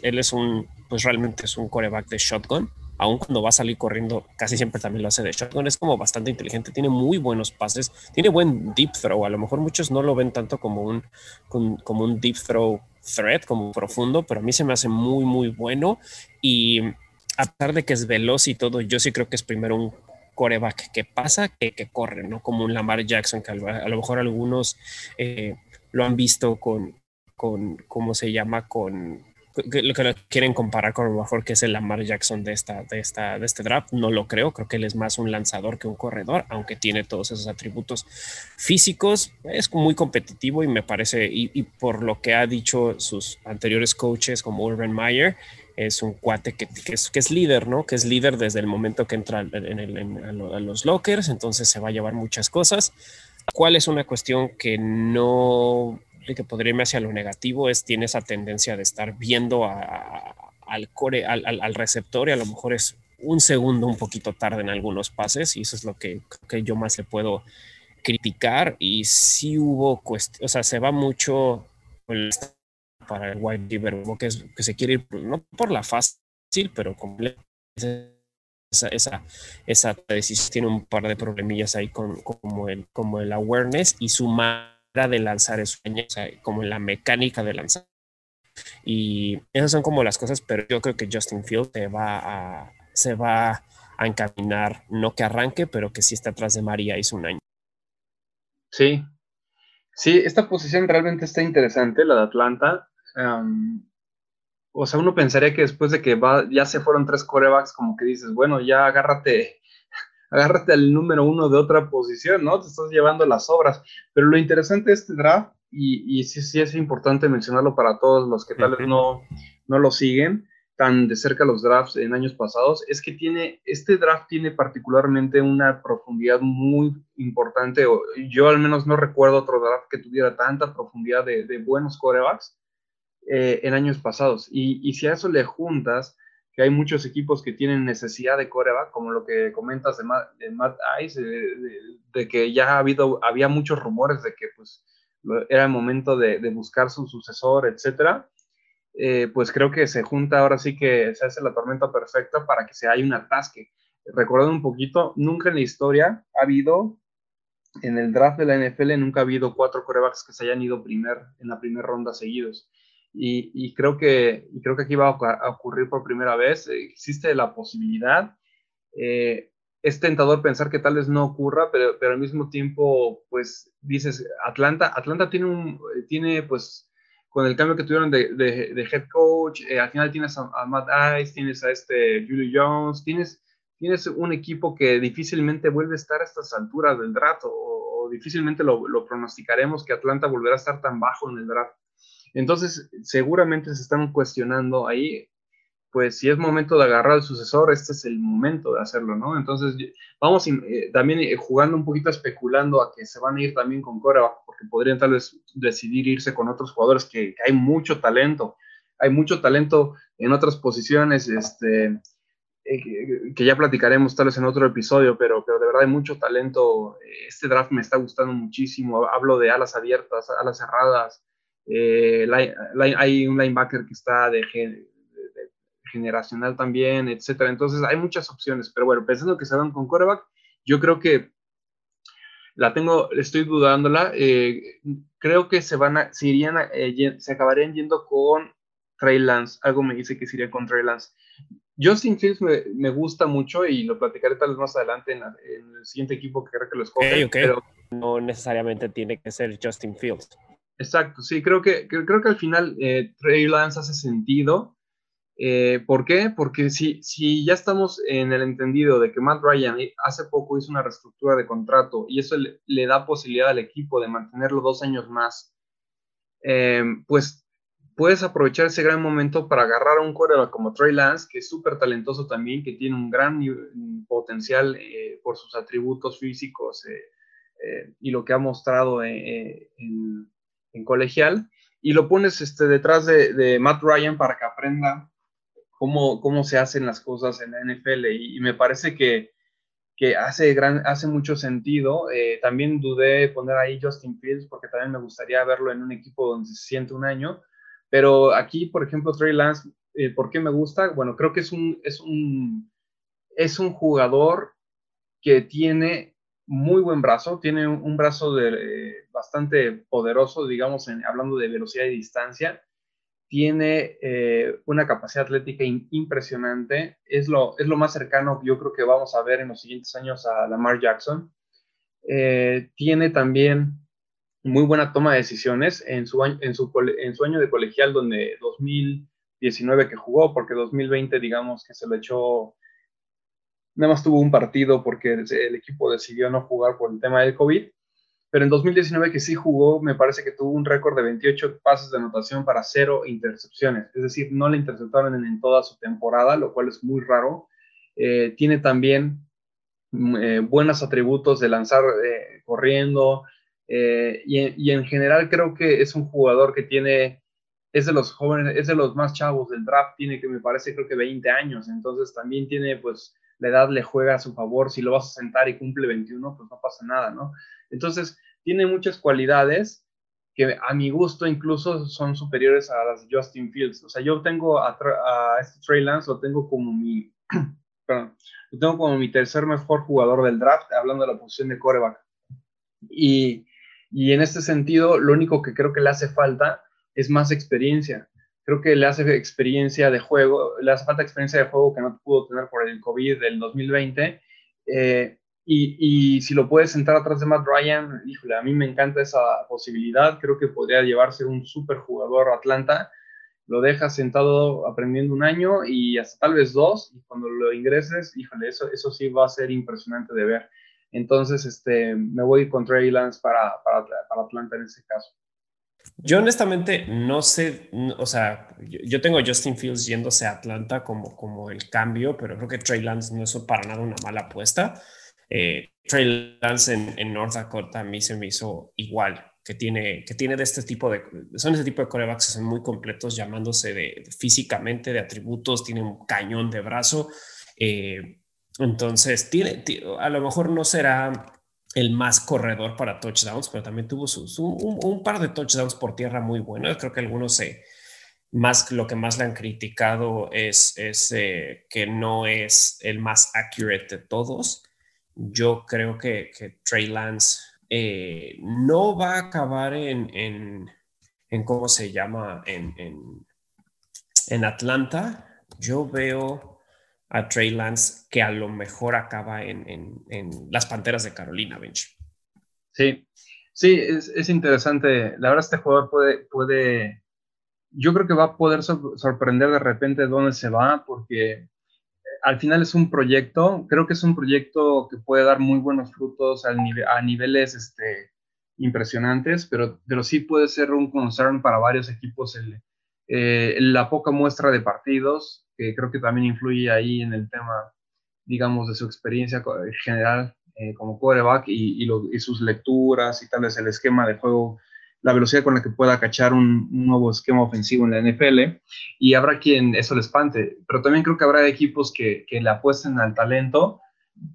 él es un, pues realmente es un coreback de shotgun aun cuando va a salir corriendo, casi siempre también lo hace de shotgun. Es como bastante inteligente, tiene muy buenos pases, tiene buen deep throw. A lo mejor muchos no lo ven tanto como un, como un deep throw threat, como profundo, pero a mí se me hace muy, muy bueno. Y a pesar de que es veloz y todo, yo sí creo que es primero un coreback que pasa que, corre, ¿no? Como un Lamar Jackson, que a lo mejor algunos eh, lo han visto con, con, ¿cómo se llama? Con lo que lo quieren comparar con lo mejor que es el Lamar Jackson de, esta, de, esta, de este draft. No lo creo, creo que él es más un lanzador que un corredor, aunque tiene todos esos atributos físicos. Es muy competitivo y me parece, y, por lo que ha dicho sus anteriores coaches como Urban Meyer, es un cuate que, es, que, es, líder, ¿no? Que es líder desde el momento que entra en, en, a los lockers, entonces se va a llevar muchas cosas. ¿Cuál es una cuestión que no que podría irme hacia lo negativo es tiene esa tendencia de estar viendo al, core, al, receptor y a lo mejor es un segundo un poquito tarde en algunos pases y eso es lo que, que yo más le puedo criticar. Y si hubo cuestión, o sea, se va mucho para el wide receiver, que, es, que se quiere ir no por la fácil, pero esa, esa, esa decisión tiene un par de problemillas ahí con, como, el, como el awareness y su de lanzar es como en la mecánica de lanzar. Y esas son como las cosas, pero yo creo que Justin Field se va a, se va a encaminar, no que arranque, pero que sí está atrás de María hizo un año. Sí, sí, esta posición realmente está interesante, la de Atlanta. o sea, uno pensaría que después de que va, ya se fueron tres corebacks, como que dices, bueno, ya agárrate agárrate al número uno de otra posición, ¿no? Te estás llevando las obras. Pero lo interesante de este draft, y, y sí, sí es importante mencionarlo para todos los que tal vez no, no lo siguen tan de cerca los drafts en años pasados, es que tiene, este draft tiene particularmente una profundidad muy importante. Yo al menos no recuerdo otro draft que tuviera tanta profundidad de, de buenos corebacks eh, en años pasados. Y, y si a eso le juntas que hay muchos equipos que tienen necesidad de coreback, como lo que comentas de Matt, Ice, de, que ya ha habido, había muchos rumores de que pues era el momento de, buscar su sucesor, etcétera. Eh, pues creo que se junta ahora sí que se hace la tormenta perfecta para que se haya un atasque. Recordando un poquito, nunca en la historia ha habido, en el draft de la NFL, nunca ha habido cuatro corebacks que se hayan ido primer, en la primera ronda seguidos. Y, creo que, creo que aquí va a ocurrir por primera vez. Existe la posibilidad. Eh, es tentador pensar que tal vez no ocurra, pero, al mismo tiempo, pues dices, Atlanta, Atlanta tiene un, tiene pues, con el cambio que tuvieron de, de, head coach, eh, al final tienes a, Matt Ice, tienes a este Julio Jones, tienes, tienes un equipo que difícilmente vuelve a estar a estas alturas del draft, o, o difícilmente lo, lo pronosticaremos que Atlanta volverá a estar tan bajo en el draft. Entonces, seguramente se están cuestionando ahí, pues si es momento de agarrar al sucesor, este es el momento de hacerlo, ¿no? Entonces, vamos eh, también eh, jugando un poquito, especulando a que se van a ir también con Cora, porque podrían tal vez decidir irse con otros jugadores que, hay mucho talento, hay mucho talento en otras posiciones, este, eh, que ya platicaremos tal vez en otro episodio, pero, pero de verdad hay mucho talento. Este draft me está gustando muchísimo. Hablo de alas abiertas, alas cerradas, eh, hay un linebacker que está de, generacional también, etcétera. Entonces hay muchas opciones, pero bueno, pensando que se van con quarterback, yo creo que la tengo, estoy dudándola. Eh, creo que se van a, se irían, eh, se acabarían yendo con Trey Lance. Algo me dice que se iría con Trey Lance. Justin Fields me, gusta mucho y lo platicaré tal vez más adelante en, el siguiente equipo que creo que lo escoge. Pero no necesariamente tiene que ser Justin Fields. Exacto, sí, creo que, creo que al final eh, Trey Lance hace sentido. Eh, ¿Por qué? Porque si, si ya estamos en el entendido de que Matt Ryan hace poco hizo una reestructura de contrato y eso le, da posibilidad al equipo de mantenerlo dos años más, eh, pues puedes aprovechar ese gran momento para agarrar a un corredor como Trey Lance, que es súper talentoso también, que tiene un gran potencial por sus atributos físicos y lo que ha mostrado en en colegial y lo pones este, detrás de, Matt Ryan para que aprenda cómo, cómo se hacen las cosas en la NFL y, me parece que, que, hace, gran, hace mucho sentido. Eh, también dudé poner ahí Justin Fields porque también me gustaría verlo en un equipo donde se siente un año, pero aquí, por ejemplo, Trey Lance, eh, ¿por qué me gusta? Bueno, creo que es un, es un, es un jugador que tiene muy buen brazo, tiene un, brazo de, eh, bastante poderoso, digamos, en, hablando de velocidad y distancia. Tiene eh, una capacidad atlética impresionante. Es lo, es lo más cercano que yo creo que vamos a ver en los siguientes años a Lamar Jackson. Eh, tiene también muy buena toma de decisiones en su, en su, en su año de colegial, donde 2000 2019 que jugó, porque 2020 digamos que se le echó, nada más tuvo un partido porque el equipo decidió no jugar por el tema del COVID, pero en 2019 que sí jugó, me parece que tuvo un récord de 28 pases de anotación para cero intercepciones, es decir, no le interceptaron en, toda su temporada, lo cual es muy raro. Eh, tiene también mm, eh, buenos atributos de lanzar eh, corriendo, eh, y, en general creo que es un jugador que tiene, es de los jóvenes, es de los más chavos del draft, tiene que me parece creo que 20 años, entonces también tiene pues la edad le juega a su favor, si lo vas a sentar y cumple 21, pues no pasa nada, ¿no? Entonces tiene muchas cualidades que a mi gusto incluso son superiores a las de Justin Fields. O sea, yo tengo a, este Trey Lance, lo tengo como mi, perdón, lo tengo como mi tercer mejor jugador del draft, hablando de la posición de coreback. Y y en este sentido, lo único que creo que le hace falta es más experiencia. Creo que le hace experiencia de juego, le hace falta experiencia de juego que no pudo tener por el COVID del 2020. Eh, y, y, si lo puedes sentar atrás de Matt Ryan, híjole, a mí me encanta esa posibilidad. Creo que podría llevarse un super jugador Atlanta. Lo dejas sentado aprendiendo un año y hasta tal vez dos. Y cuando lo ingreses, híjole, eso, eso sí va a ser impresionante de ver. Entonces, este, me voy con Trey Lance para, para, para Atlanta en ese caso. Yo honestamente no sé, o sea, yo, tengo Justin Fields yéndose a Atlanta como, como el cambio, pero creo que Trey Lance no es para nada una mala apuesta. Eh, Trey Lance en, North Dakota a mí se me hizo igual, que tiene, que tiene de este tipo de, son este tipo de corebacks que son muy completos, llamándose de, físicamente, de atributos, tiene un cañón de brazo. Eh, entonces, tiene, a lo mejor no será el más corredor para touchdowns, pero también tuvo un, par de touchdowns por tierra muy buenos. Creo que algunos se, más lo que más le han criticado es, eh, que no es el más accurate de todos. Yo creo que, Trey Lance eh, no va a acabar en, en, ¿cómo se llama? En, en Atlanta. Yo veo a Trey Lance, que a lo mejor acaba en, las Panteras de Carolina, Bench. Sí, sí, es, interesante. La verdad, este jugador puede, puede, yo creo que va a poder sorprender de repente dónde se va, porque eh, al final es un proyecto, creo que es un proyecto que puede dar muy buenos frutos a, a niveles este, impresionantes, pero, pero sí puede ser un concern para varios equipos el, eh, la poca muestra de partidos, que creo que también influye ahí en el tema, digamos, de su experiencia general eh, como quarterback y, y, sus lecturas y tal vez el esquema de juego, la velocidad con la que pueda cachar un, nuevo esquema ofensivo en la NFL. Y habrá quien eso le espante, pero también creo que habrá equipos que, que le apuesten al talento.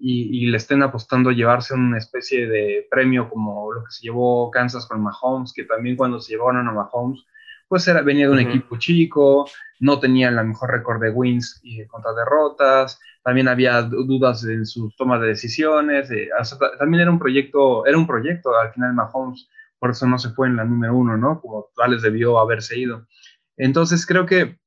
Y, y, le estén apostando a llevarse una especie de premio como lo que se llevó Kansas con Mahomes, que también cuando se llevaron a Mahomes, pues era, venía de un equipo chico, no tenía la mejor récord de wins y contra derrotas, también había dudas en su toma de decisiones, también era un proyecto, era un proyecto al final Mahomes, por eso no se fue en la número uno, ¿no? Como tales debió haberse ido. Entonces creo que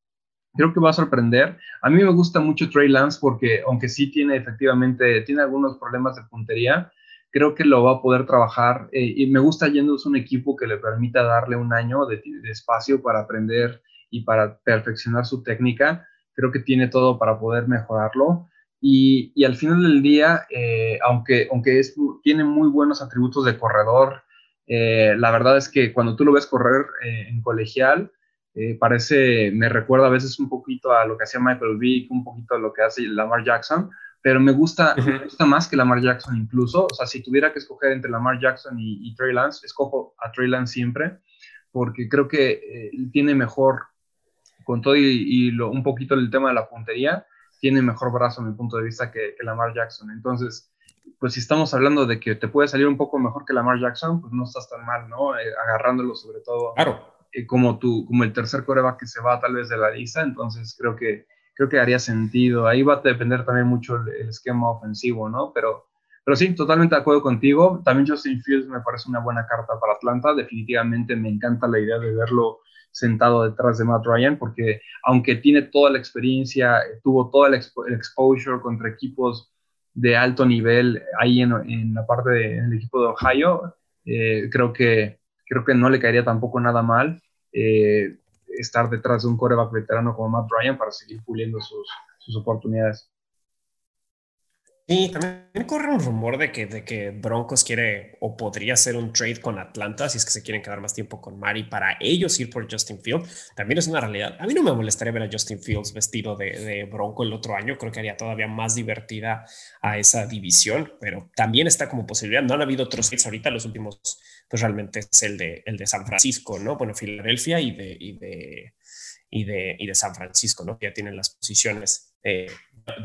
creo que va a sorprender. A mí me gusta mucho Trey Lance porque aunque sí tiene efectivamente, tiene algunos problemas de puntería, creo que lo va a poder trabajar eh, y me gusta yéndose un equipo que le permita darle un año de, espacio para aprender y para perfeccionar su técnica. Creo que tiene todo para poder mejorarlo. Y, y al final del día, eh, aunque, aunque es, tiene muy buenos atributos de corredor, eh, la verdad es que cuando tú lo ves correr en colegial, parece, me recuerda a veces un poquito a lo que hacía Michael Vick, un poquito a lo que hace Lamar Jackson, pero me gusta, me gusta más que Lamar Jackson incluso. O sea, si tuviera que escoger entre Lamar Jackson y, Trey Lance, escojo a Trey Lance siempre, porque creo que eh, tiene mejor, con todo y, lo, un poquito el tema de la puntería, tiene mejor brazo a mi punto de vista que, que, Lamar Jackson. Entonces, pues si estamos hablando de que te puede salir un poco mejor que Lamar Jackson, pues no estás tan mal, ¿no? Eh, agarrándolo sobre todo. Claro. Eh, como, tu, como el tercer coreback que se va tal vez de la lista, entonces creo que creo que haría sentido. Ahí va a depender también mucho el, esquema ofensivo, ¿no? Pero, pero sí, totalmente de acuerdo contigo. También Justin Fields me parece una buena carta para Atlanta. Definitivamente me encanta la idea de verlo sentado detrás de Matt Ryan, porque aunque tiene toda la experiencia, tuvo todo el, exposure contra equipos de alto nivel ahí en, la parte del equipo de Ohio, eh, creo, que, creo que no le caería tampoco nada mal. Eh, estar detrás de un coreback veterano como Matt Ryan para seguir puliendo sus, sus oportunidades. Sí, también corre un rumor de que, de que Broncos quiere o podría hacer un trade con Atlanta si es que se quieren quedar más tiempo con Mari para ellos ir por Justin Fields. También es una realidad. A mí no me molestaría ver a Justin Fields vestido de, de Bronco el otro año. Creo que haría todavía más divertida a esa división, pero también está como posibilidad. No han habido otros trades ahorita. Los últimos, pues realmente es el de, el de San Francisco, ¿no? Bueno, Filadelfia y de, y de, y de, y de San Francisco, ¿no? Ya tienen las posiciones eh,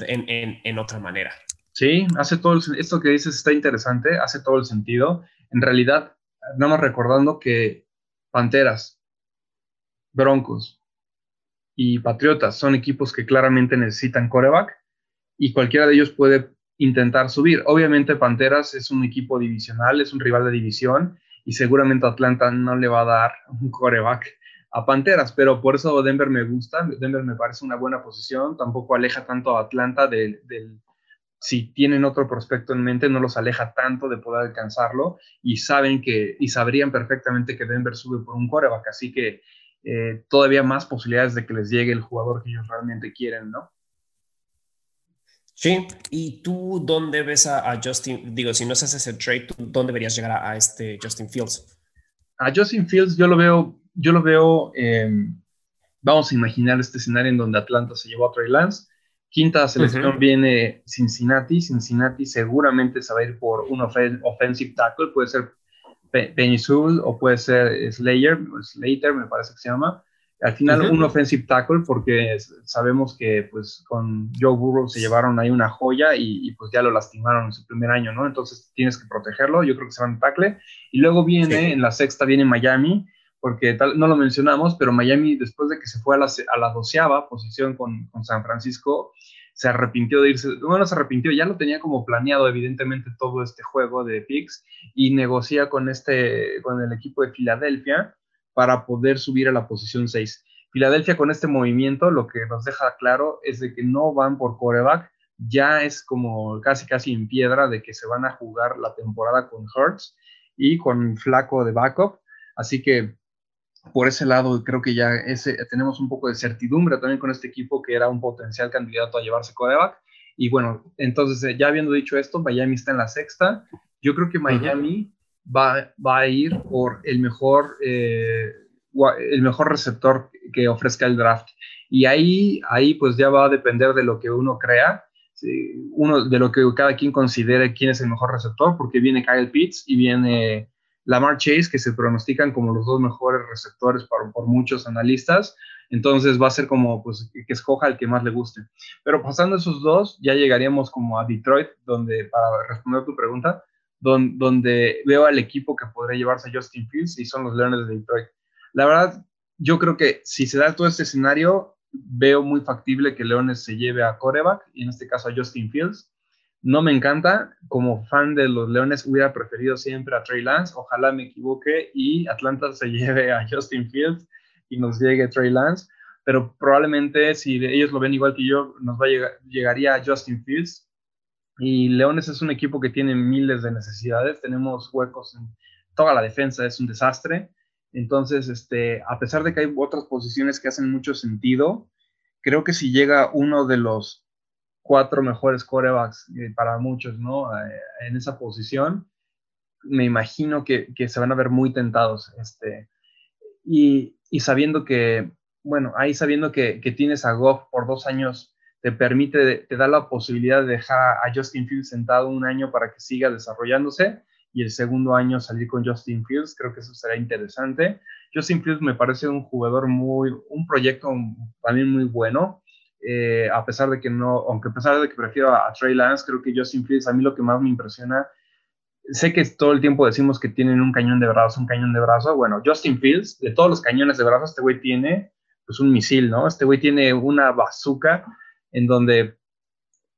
en, en, otra manera. Sí, hace todo el, esto que dices está interesante, hace todo el sentido. En realidad, nada recordando que Panteras, Broncos y Patriotas son equipos que claramente necesitan coreback y cualquiera de ellos puede intentar subir. Obviamente Panteras es un equipo divisional, es un rival de división y seguramente Atlanta no le va a dar un coreback a Panteras, pero por eso Denver me gusta, Denver me parece una buena posición, tampoco aleja tanto a Atlanta del, si tienen otro prospecto en mente, no los aleja tanto de poder alcanzarlo y saben que, y sabrían perfectamente que Denver sube por un coreback, así que eh, todavía más posibilidades de que les llegue el jugador que ellos realmente quieren, ¿no? Sí, y tú dónde ves a, Justin, digo, si no haces ese trade, ¿dónde deberías llegar a, este Justin Fields? A Justin Fields yo lo veo, yo lo veo, em, vamos a imaginar este escenario en donde Atlanta se llevó a Trey Lance, Quinta selección viene Cincinnati. Cincinnati seguramente se va a ir por un offensive tackle, puede ser Penny o puede ser Slayer, Slater me parece que se llama. Al final un offensive tackle porque sabemos que pues con Joe Burrow se llevaron ahí una joya y, pues ya lo lastimaron en su primer año, ¿no? Entonces tienes que protegerlo, yo creo que se va en tackle. Y luego viene, en la sexta viene Miami, porque tal, no lo mencionamos, pero Miami, después de que se fue a la, a la doceava posición con, con, San Francisco, se arrepintió de irse, bueno, se arrepintió, ya lo tenía como planeado, evidentemente, todo este juego de picks, y negocia con, este, con el equipo de Filadelfia para poder subir a la posición 6. Filadelfia con este movimiento lo que nos deja claro es de que no van por coreback, ya es como casi casi en piedra de que se van a jugar la temporada con Hurts y con Flaco de backup, así que por ese lado creo que ya ese, tenemos un poco de certidumbre también con este equipo que era un potencial candidato a llevarse coreback. Y bueno, entonces eh, ya habiendo dicho esto, Miami está en la sexta. Yo creo que Miami va, va, a ir por el mejor, eh, el mejor receptor que ofrezca el draft. Y ahí, ahí pues ya va a depender de lo que uno crea, uno, de lo que cada quien considere quién es el mejor receptor, porque viene Kyle Pitts y viene Lamar Chase, que se pronostican como los dos mejores receptores por, por muchos analistas. Entonces va a ser como pues, que escoja el que más le guste. Pero pasando esos dos, ya llegaríamos como a Detroit, donde, para responder tu pregunta, donde, veo al equipo que podría llevarse a Justin Fields y son los Leones de Detroit. La verdad, yo creo que si se da todo este escenario, veo muy factible que Leones se lleve a coreback, y en este caso a Justin Fields. No me encanta. Como fan de los Leones, hubiera preferido siempre a Trey Lance. Ojalá me equivoque y Atlanta se lleve a Justin Fields y nos llegue Trey Lance. Pero probablemente, si ellos lo ven igual que yo, nos va a llegar, llegaría a Justin Fields. Y Leones es un equipo que tiene miles de necesidades. Tenemos huecos en toda la defensa, es un desastre. Entonces, este, a pesar de que hay otras posiciones que hacen mucho sentido, creo que si llega uno de los cuatro mejores corebacks eh, para muchos, ¿no? Eh, en esa posición, me imagino que, se van a ver muy tentados. Este, y, sabiendo que, bueno, ahí sabiendo que, tienes a Goff por dos años, te permite, te da la posibilidad de dejar a Justin Fields sentado un año para que siga desarrollándose y el segundo año salir con Justin Fields, creo que eso será interesante. Justin Fields me parece un jugador muy, un proyecto también muy bueno. Eh, a pesar de que no, aunque a pesar de que prefiero a, Trey Lance, creo que Justin Fields a mí lo que más me impresiona, sé que todo el tiempo decimos que tienen un cañón de brazos, un cañón de brazo, bueno, Justin Fields, de todos los cañones de brazos, este güey tiene pues un misil, ¿no? Este güey tiene una bazooka en donde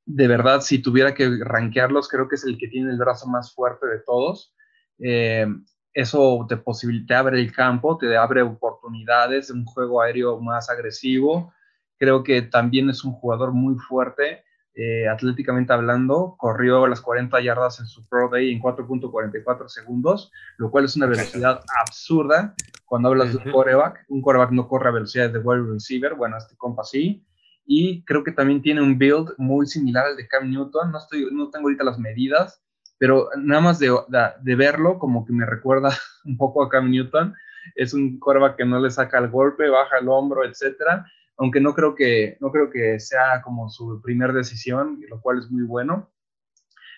de verdad si tuviera que rankearlos, creo que es el que tiene el brazo más fuerte de todos. Eh, eso te, te abre el campo, te abre oportunidades de un juego aéreo más agresivo, Creo que también es un jugador muy fuerte, eh, atléticamente hablando. Corrió las 40 yardas en su Pro Day en 4.44 segundos, lo cual es una velocidad absurda cuando hablas de un coreback. Un coreback no corre a velocidades de wide receiver, bueno, este compa sí. Y creo que también tiene un build muy similar al de Cam Newton. No, estoy, no tengo ahorita las medidas, pero nada más de, de, verlo, como que me recuerda un poco a Cam Newton. Es un coreback que no le saca el golpe, baja el hombro, etcétera. Aunque no creo que, no creo que sea como su primer decisión, lo cual es muy bueno.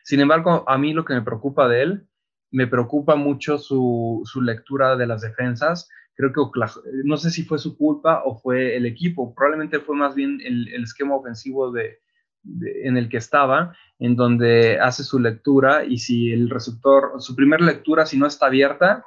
Sin embargo, a mí lo que me preocupa de él, me preocupa mucho su, su lectura de las defensas. Creo que no sé si fue su culpa o fue el equipo, probablemente fue más bien el, el esquema ofensivo de, en el que estaba, en donde hace su lectura y si el receptor, su primera lectura, si no está abierta,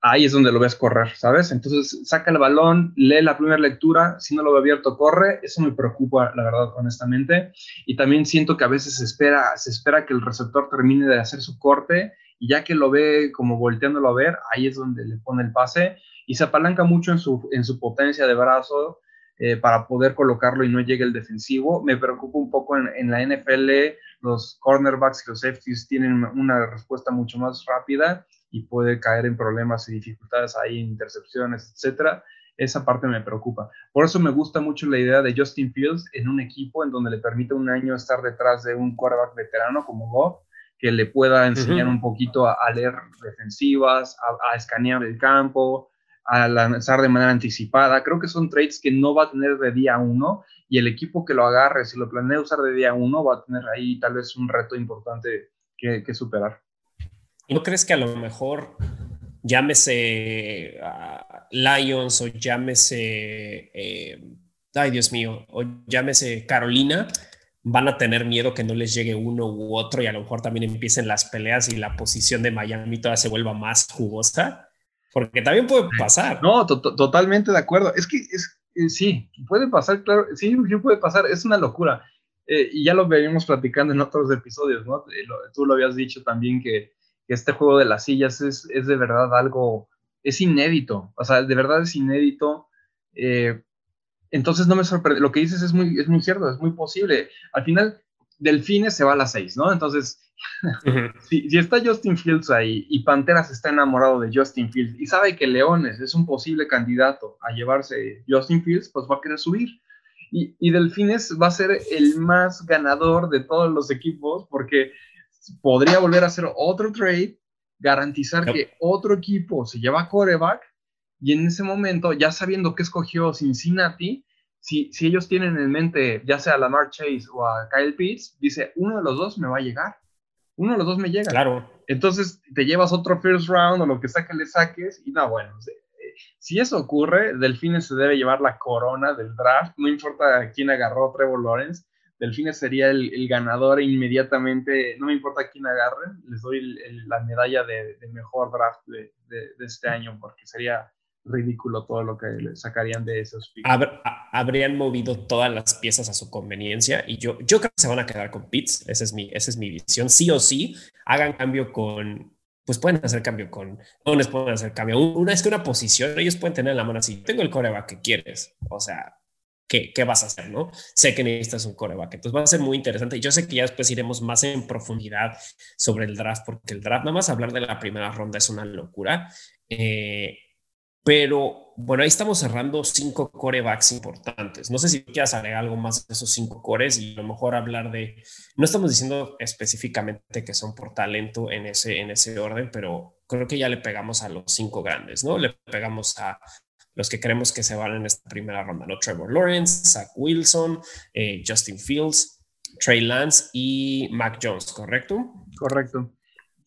ahí es donde lo ves correr, ¿sabes? Entonces saca el balón, lee la primera lectura, si no lo ve abierto, corre. Eso me preocupa, la verdad, honestamente. Y también siento que a veces se espera, se espera que el receptor termine de hacer su corte y ya que lo ve como volteándolo a ver, ahí es donde le pone el pase y se apalanca mucho en su, en su potencia de brazo eh, para poder colocarlo y no llegue el defensivo. Me preocupa un poco en, en, la NFL, los cornerbacks y los safeties tienen una respuesta mucho más rápida y puede caer en problemas y dificultades ahí, intercepciones, etcétera. Esa parte me preocupa. Por eso me gusta mucho la idea de Justin Fields en un equipo en donde le permite un año estar detrás de un quarterback veterano como Goff, que le pueda enseñar un poquito a, leer defensivas, a, a escanear el campo, a lanzar de manera anticipada. Creo que son trades que no va a tener de día uno y el equipo que lo agarre, si lo planea usar de día uno, va a tener ahí tal vez un reto importante que, superar. ¿No crees que a lo mejor llámese uh, Lions o llámese, eh, ay Dios mío, o llámese Carolina, van a tener miedo que no les llegue uno u otro y a lo mejor también empiecen las peleas y la posición de Miami toda se vuelva más jugosa? Porque también puede pasar. No, totalmente de acuerdo. Es que es, eh, sí, puede pasar, claro, sí, sí puede pasar, es una locura. Eh, y ya lo veníamos platicando en otros episodios, ¿no? Eh, tú lo habías dicho también que, este juego de las sillas es, es, de verdad algo, es inédito, o sea, de verdad es inédito. entonces no me sorprende, lo que dices es muy, es muy cierto, es muy posible. Al final, Delfines se va a las seis, ¿no? Entonces, si, está Justin Fields ahí y Panteras está enamorado de Justin Fields y sabe que Leones es un posible candidato a llevarse Justin Fields, pues va a querer subir. Y, y Delfines va a ser el más ganador de todos los equipos porque podría volver a hacer otro trade, garantizar que otro equipo se lleva a coreback y en ese momento, ya sabiendo que escogió Cincinnati, si, si ellos tienen en mente ya sea a Lamar Chase o a Kyle Pitts, dice, uno de los dos me va a llegar uno de los dos me llega. Claro. Entonces te llevas otro first round o lo que sea que le saques y no, bueno, si eso ocurre, Delfines se debe llevar la corona del draft, no importa quién agarró Trevor Lawrence, Delfines sería el, ganador inmediatamente, no me importa quién agarre, les doy la medalla de, mejor draft de, de, este año porque sería ridículo todo lo que le sacarían de esos habrían movido todas las piezas a su conveniencia y yo, yo creo que se van a quedar con Pitts. Esa es mi, esa es mi visión. Sí o sí, hagan cambio con, pues pueden hacer cambio con, no les pueden hacer cambio. Una es que una posición, ellos pueden tener en la mano así, tengo el coreback que quieres. O sea, ¿qué, ¿qué, vas a hacer? ¿no? Sé que necesitas un coreback. Entonces va a ser muy interesante. Yo sé que ya después iremos más en profundidad sobre el draft, porque el draft, nada más hablar de la primera ronda es una locura. Eh, pero bueno, ahí estamos cerrando cinco corebacks importantes. No sé si quieras agregar algo más de esos cinco cores y a lo mejor hablar de, no estamos diciendo específicamente que son por talento en ese, en ese orden, pero creo que ya le pegamos a los cinco grandes, ¿no? Le pegamos a los que creemos que se van en esta primera ronda, ¿no? Trevor Lawrence, Zach Wilson, eh, Justin Fields, Trey Lance y Mac Jones, ¿correcto? Correcto.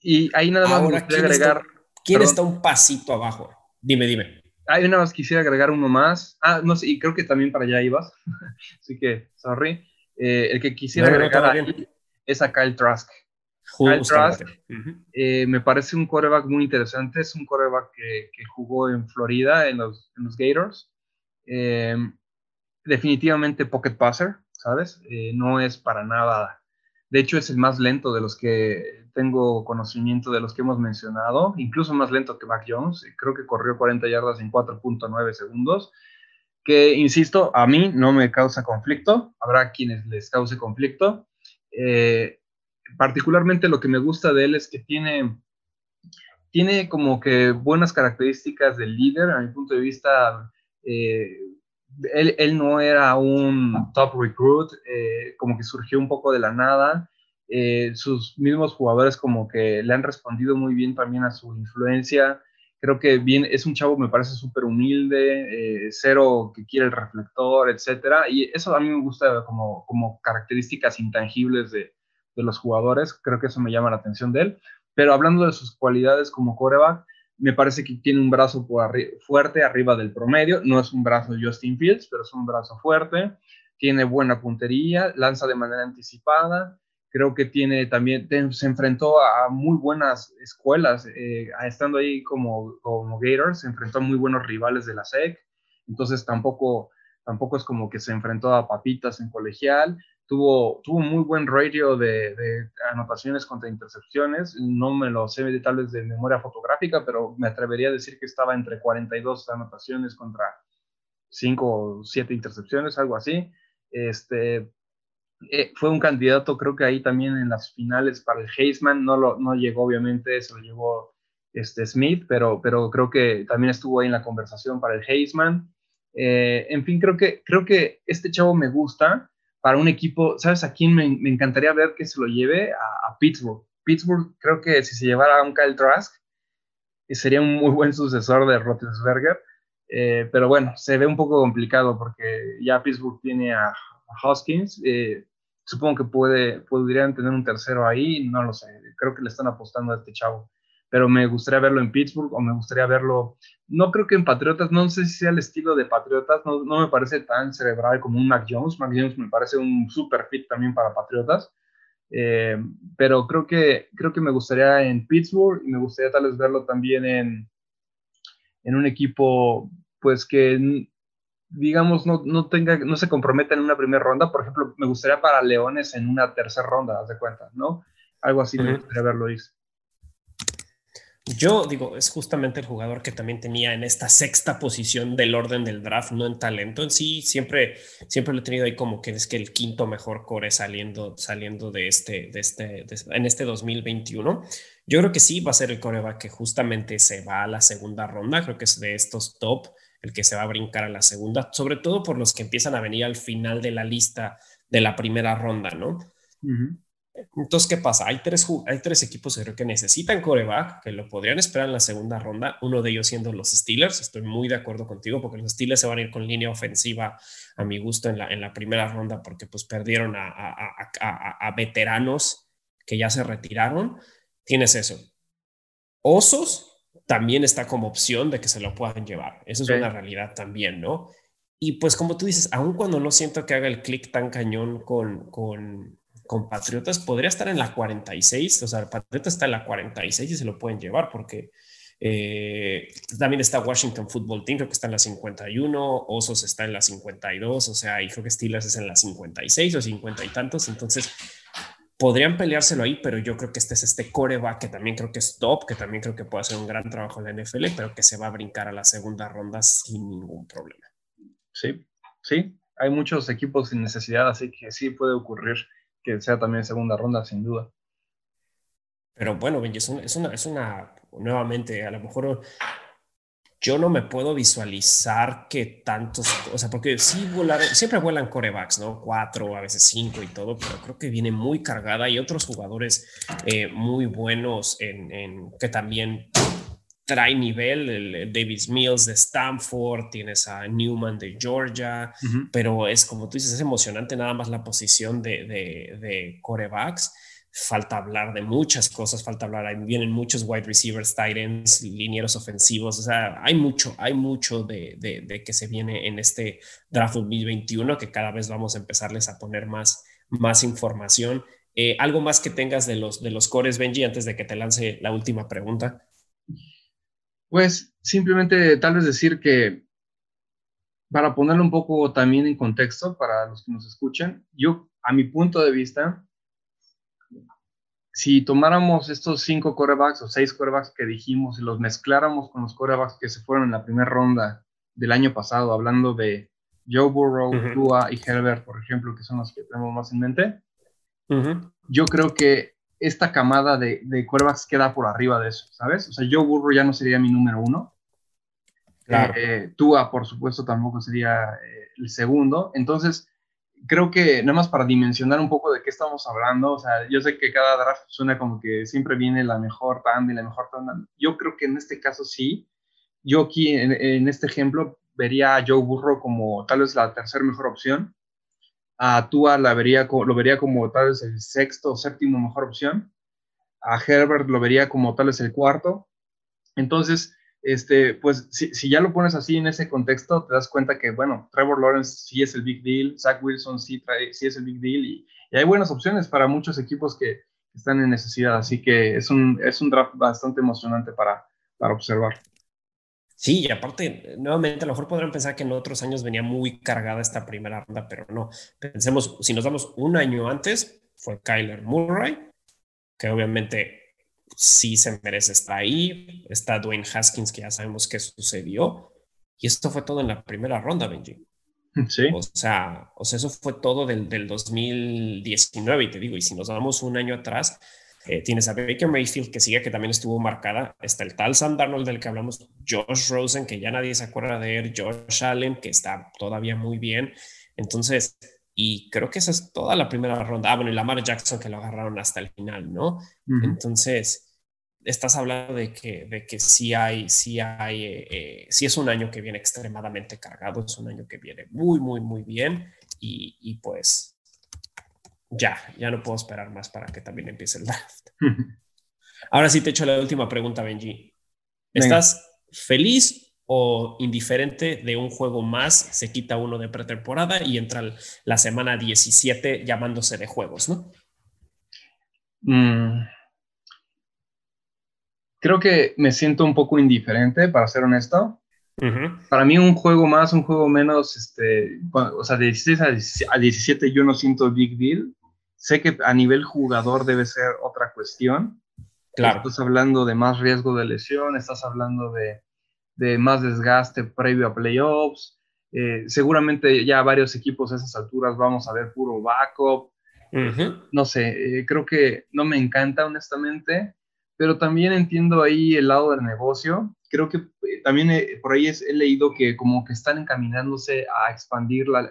Y ahí nada más Ahora, ¿quién agregar. Está, ¿Quién está un pasito abajo? Dime, dime. Hay una más, quisiera agregar uno más. Ah, no sé, y creo que también para allá ibas. Así que, sorry. Eh, el que quisiera agregar ahí es a Kyle Trask. Kyle Trask eh, me parece un quarterback muy interesante. Es un quarterback que, jugó en Florida, en los, en los Gators. Eh, definitivamente pocket passer, ¿sabes? no es para nada. De hecho, es el más lento de los que tengo conocimiento de los que hemos mencionado, incluso más lento que Mac Jones, creo que corrió 40 yardas en 4.9 segundos, que, insisto, a mí no me causa conflicto, habrá quienes les cause conflicto. Eh, particularmente lo que me gusta de él es que tiene, tiene como que buenas características del líder, a mi punto de vista, eh, él, no era un top recruit, eh, como que surgió un poco de la nada. Eh, sus mismos jugadores como que le han respondido muy bien también a su influencia. Creo que bien, es un chavo, me parece súper humilde, cero que quiere el reflector, etcétera. Y eso a mí me gusta como, características intangibles de, de los jugadores. Creo que eso me llama la atención de él. Pero hablando de sus cualidades como coreback, me parece que tiene un brazo fuerte arriba del promedio. No es un brazo Justin Fields, pero es un brazo fuerte. Tiene buena puntería, lanza de manera anticipada. Creo que tiene también, se enfrentó a muy buenas escuelas, eh, estando ahí como, como Gators, se enfrentó a muy buenos rivales de la SEC. Entonces tampoco, tampoco es como que se enfrentó a papitas en colegial tuvo, tuvo muy buen ratio de, anotaciones contra intercepciones. No me lo sé de tal vez de memoria fotográfica, pero me atrevería a decir que estaba entre 42 anotaciones contra 5 o 7 intercepciones, algo así. Este, eh, fue un candidato, creo que ahí también en las finales para el Heisman, no, lo, no llegó obviamente, se lo llevó este, Smith, pero, pero creo que también estuvo ahí en la conversación para el Heisman. Eh, en fin, creo que, creo que este chavo me gusta para un equipo, ¿sabes a quién me, encantaría ver que se lo lleve? A, Pittsburgh. Pittsburgh, creo que si se llevara a un Kyle Trask, eh, sería un muy buen sucesor de Roethlisberger. Eh, pero bueno, se ve un poco complicado porque ya Pittsburgh tiene a, Hoskins. Eh, supongo que puede, podrían tener un tercero ahí, no lo sé. Creo que le están apostando a este chavo pero me gustaría verlo en Pittsburgh o me gustaría verlo, no creo que en Patriotas, no sé si sea el estilo de Patriotas, no, no me parece tan cerebral como un Mac Jones, Mac Jones me parece un super fit también para Patriotas, eh, pero creo que, creo que me gustaría en Pittsburgh y me gustaría tal vez verlo también en, en un equipo, pues que digamos, no, no, tenga, no se comprometa en una primera ronda. Por ejemplo, me gustaría para Leones en una tercera ronda, haz de cuenta, ¿no? Algo así me gustaría verlo, Luis. Yo digo, es justamente el jugador que también tenía en esta sexta posición del orden del draft, no en talento en sí. Siempre, siempre lo he tenido ahí como que es que el quinto mejor core saliendo, saliendo de este, de este, en este 2021. Yo creo que sí va a ser el coreback que justamente se va a la segunda ronda. Creo que es de estos top el que se va a brincar a la segunda, sobre todo por los que empiezan a venir al final de la lista de la primera ronda, ¿no? Entonces, ¿qué pasa? Hay tres, hay tres equipos que creo que necesitan coreback, que lo podrían esperar en la segunda ronda, uno de ellos siendo los Steelers. Estoy muy de acuerdo contigo porque los Steelers se van a ir con línea ofensiva a mi gusto en la, en la primera ronda porque pues perdieron a, a, veteranos que ya se retiraron. Tienes eso. Osos también está como opción de que se lo puedan llevar. Eso es una realidad también, ¿no? Y pues como tú dices, aun cuando no siento que haga el clic tan cañón con, con con Patriotas podría estar en la 46, o sea, Patriotas está en la 46 y se lo pueden llevar porque eh, también está Washington Football Team, creo que está en la 51, Osos está en la 52, o sea, y creo que Steelers es en la 56 o 50 y tantos, entonces podrían peleárselo ahí, pero yo creo que este es este coreback que también creo que es top, que también creo que puede hacer un gran trabajo en la NFL, pero que se va a brincar a la segunda ronda sin ningún problema. Sí, sí, hay muchos equipos sin necesidad, así que sí puede ocurrir que sea también segunda ronda, sin duda. Pero bueno, es una, es una, nuevamente, a lo mejor yo no me puedo visualizar que tantos, o sea, porque sí siempre vuelan corebacks, ¿no? Cuatro, a veces cinco y todo, pero creo que viene muy cargada y otros jugadores eh, muy buenos en, en, que también trae nivel, el, Davis Mills de Stanford, tienes a Newman de Georgia, pero es como tú dices, es emocionante nada más la posición de, de, corebacks. Falta hablar de muchas cosas, falta hablar, vienen muchos wide receivers, tight ends, linieros ofensivos, o sea, hay mucho, hay mucho de, de, que se viene en este draft 2021 que cada vez vamos a empezarles a poner más, más información. Eh, ¿Algo más que tengas de los, de los cores, Benji, antes de que te lance la última pregunta? Pues simplemente tal vez decir que para ponerlo un poco también en contexto para los que nos escuchan, yo a mi punto de vista, si tomáramos estos cinco corebacks o seis corebacks que dijimos y los mezcláramos con los corebacks que se fueron en la primera ronda del año pasado, hablando de Joe Burrow, Tua y Herbert, por ejemplo, que son los que tenemos más en mente, yo creo que esta camada de, de queda por arriba de eso, ¿sabes? O sea, Joe Burrow ya no sería mi número uno. Claro. Eh, Tua, por supuesto, tampoco sería eh, el segundo. Entonces, creo que nada más para dimensionar un poco de qué estamos hablando, o sea, yo sé que cada draft suena como que siempre viene la mejor tanda y la mejor tanda. Yo creo que en este caso sí. Yo aquí, en, este ejemplo, vería a Joe Burrow como tal vez la tercera mejor opción. A Tua la vería, lo vería como tal vez el sexto o séptimo mejor opción. A Herbert lo vería como tal vez el cuarto. Entonces, este, pues si, ya lo pones así en ese contexto, te das cuenta que, bueno, Trevor Lawrence sí es el big deal, Zach Wilson sí, sí es el big deal y, hay buenas opciones para muchos equipos que están en necesidad, así que es un, es un draft bastante emocionante para, para observar. Sí, y aparte, nuevamente, a lo mejor podrán pensar que en otros años venía muy cargada esta primera ronda, pero no. Pensemos, si nos damos un año antes, fue Kyler Murray, que obviamente sí se merece estar ahí. Está Dwayne Haskins, que ya sabemos qué sucedió. Y esto fue todo en la primera ronda, Benji. Sí. O sea, o sea eso fue todo del, del 2019, y te digo, y si nos vamos un año atrás, eh, tienes a Baker Mayfield, que sigue, que también estuvo marcada. Está el tal Sam Darnold del que hablamos, Josh Rosen, que ya nadie se acuerda de él, Josh Allen, que está todavía muy bien. Entonces, y creo que esa es toda la primera ronda. Ah, bueno, y Lamar Jackson que lo agarraron hasta el final, ¿no? Entonces, estás hablando de que, de que sí hay, sí hay, eh, eh, sí es un año que viene extremadamente cargado, es un año que viene muy, muy, muy bien y, y pues ya, ya no puedo esperar más para que también empiece el draft. Ahora sí te echo la última pregunta, Benji. ¿Estás feliz o indiferente de un juego más, se quita uno de pretemporada y entra la semana 17 llamándose de juegos, ¿no? Mm. Creo que me siento un poco indiferente, para ser honesto. Para mí un juego más, un juego menos, este, o sea, de 16 a 17 yo no siento big deal. Sé que a nivel jugador debe ser otra cuestión. Claro. Estás hablando de más riesgo de lesión, estás hablando de, de más desgaste previo a playoffs. Eh, seguramente ya varios equipos a esas alturas vamos a ver puro backup. No sé, eh, creo que no me encanta honestamente, pero también entiendo ahí el lado del negocio. Creo que eh, también por ahí he leído que como que están encaminándose a expandir, la,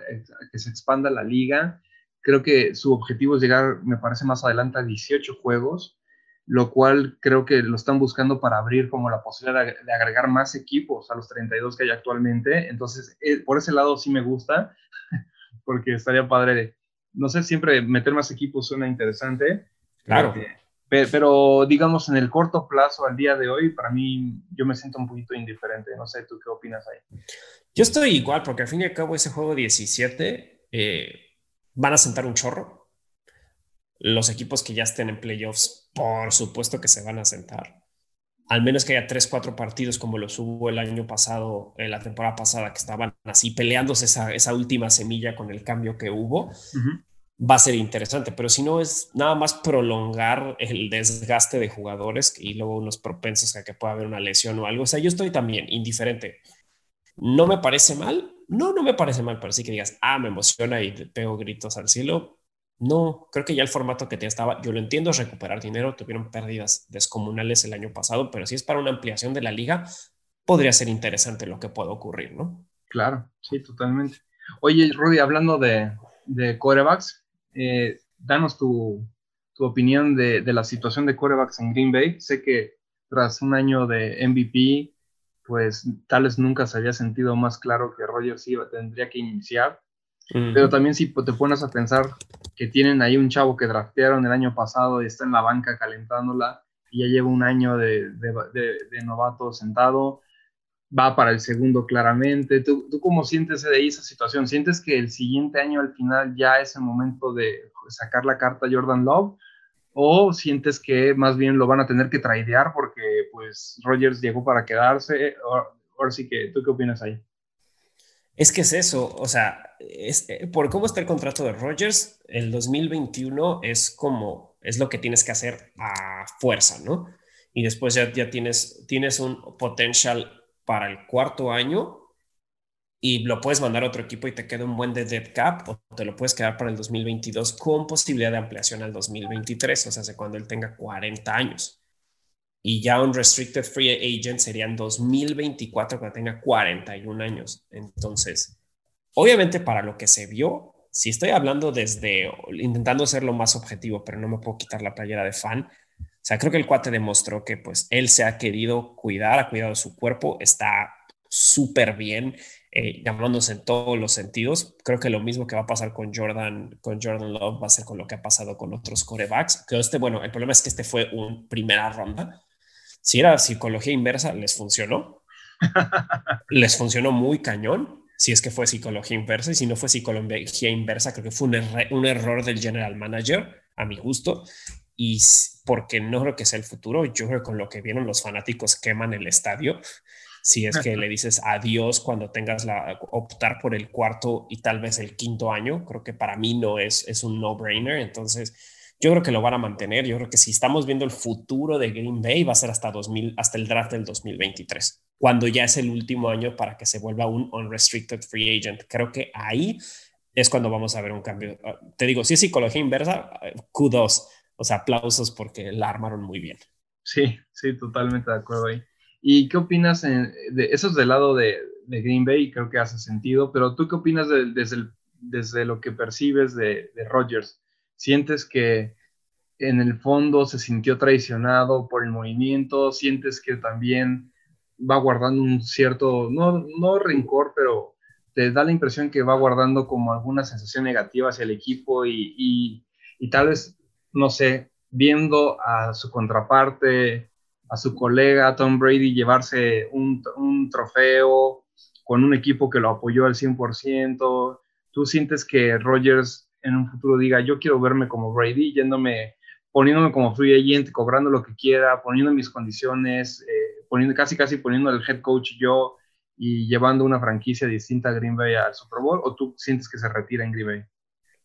que se expanda la liga. Creo que su objetivo es llegar, me parece más adelante, a 18 juegos lo cual creo que lo están buscando para abrir como la posibilidad de, agregar más equipos a los 32 que hay actualmente. Entonces, eh, por ese lado sí me gusta, porque estaría padre, no sé, siempre meter más equipos suena interesante. Claro. pero, digamos, en el corto plazo, al día de hoy, para mí, yo me siento un poquito indiferente. No sé, ¿tú qué opinas ahí? Yo estoy igual, porque al fin y al cabo ese juego 17 eh, van a sentar un chorro los equipos que ya estén en playoffs, por supuesto que se van a sentar. Al menos que haya tres, cuatro partidos como los hubo el año pasado, en la temporada pasada, que estaban así peleándose esa, última semilla con el cambio que hubo, va a ser interesante. Pero si no, es nada más prolongar el desgaste de jugadores y luego unos propensos a que pueda haber una lesión o algo. O sea, yo estoy también indiferente. No me parece mal. No, no me parece mal, pero sí que digas, ah, me emociona y pego gritos al cielo no, creo que ya el formato que te estaba, yo lo entiendo, es recuperar dinero, tuvieron pérdidas descomunales el año pasado, pero si es para una ampliación de la liga, podría ser interesante lo que pueda ocurrir, ¿no? Claro, sí, totalmente. Oye, Rudy, hablando de, de corebacks, eh, danos tu, opinión de, la situación de corebacks en Green Bay. Sé que tras un año de MVP, pues tal vez nunca se había sentido más claro que Rogers iba, tendría que iniciar. Pero también si te pones a pensar que tienen ahí un chavo que draftearon el año pasado y está en la banca calentándola y ya lleva un año de, novato sentado, va para el segundo claramente. ¿Tú, ¿Tú, cómo sientes de ahí esa situación? ¿Sientes que el siguiente año al final ya es el momento de sacar la carta Jordan Love? ¿O sientes que más bien lo van a tener que traidear porque pues Rogers llegó para quedarse? Ahora sí que, ¿tú qué opinas ahí? Es que es eso, o sea, eh, por cómo está el contrato de Rogers, el 2021 es como, es lo que tienes que hacer a fuerza, ¿no? Y después ya, ya tienes, tienes un potencial para el cuarto año y lo puedes mandar a otro equipo y te queda un buen de dead cap o te lo puedes quedar para el 2022 con posibilidad de ampliación al 2023, o sea, hace cuando él tenga 40 años. Y ya un restricted free agent serían 2024 cuando tenga 41 años. Entonces, obviamente para lo que se vio, si estoy hablando desde intentando ser lo más objetivo, pero no me puedo quitar la playera de fan. O sea, creo que el cuate demostró que pues él se ha querido cuidar, ha cuidado su cuerpo, está súper bien, eh, llamándose en todos los sentidos. Creo que lo mismo que va a pasar con Jordan, con Jordan Love va a ser con lo que ha pasado con otros corebacks. Que este, bueno, el problema es que este fue un primera ronda. Si era psicología inversa, les funcionó. les funcionó muy cañón. Si es que fue psicología inversa y si no fue psicología inversa, creo que fue un, un error del general manager, a mi gusto. Y porque no creo que sea el futuro, yo creo que con lo que vieron los fanáticos queman el estadio si es que le dices adiós cuando tengas la optar por el cuarto y tal vez el quinto año, creo que para mí no es, es un no-brainer. Entonces, yo creo que lo van a mantener. Yo creo que si estamos viendo el futuro de Green Bay, va a ser hasta 2000, hasta el draft del 2023, cuando ya es el último año para que se vuelva un unrestricted free agent. Creo que ahí es cuando vamos a ver un cambio. Ah, te digo, si es psicología inversa, kudos, o sea, aplausos porque la armaron muy bien. Sí, sí, totalmente de acuerdo ahí. ¿Y qué opinas de eso es del lado de, Green Bay? Creo que hace sentido, pero ¿tú qué opinas desde, desde lo que percibes de, de Rodgers? ¿Sientes que en el fondo se sintió traicionado por el movimiento? ¿Sientes que también va guardando un cierto, no, no rencor, pero te da la impresión que va guardando como alguna sensación negativa hacia el equipo y, y, y tal vez, no sé, viendo a su contraparte a su colega Tom Brady llevarse un, un trofeo con un equipo que lo apoyó al 100%. ¿Tú sientes que Rogers en un futuro diga, yo quiero verme como Brady, yéndome, poniéndome como free agent, cobrando lo que quiera, poniendo mis condiciones, eh, poniendo, casi casi poniendo el head coach yo y llevando una franquicia distinta a Green Bay al Super Bowl? ¿O tú sientes que se retira en Green Bay?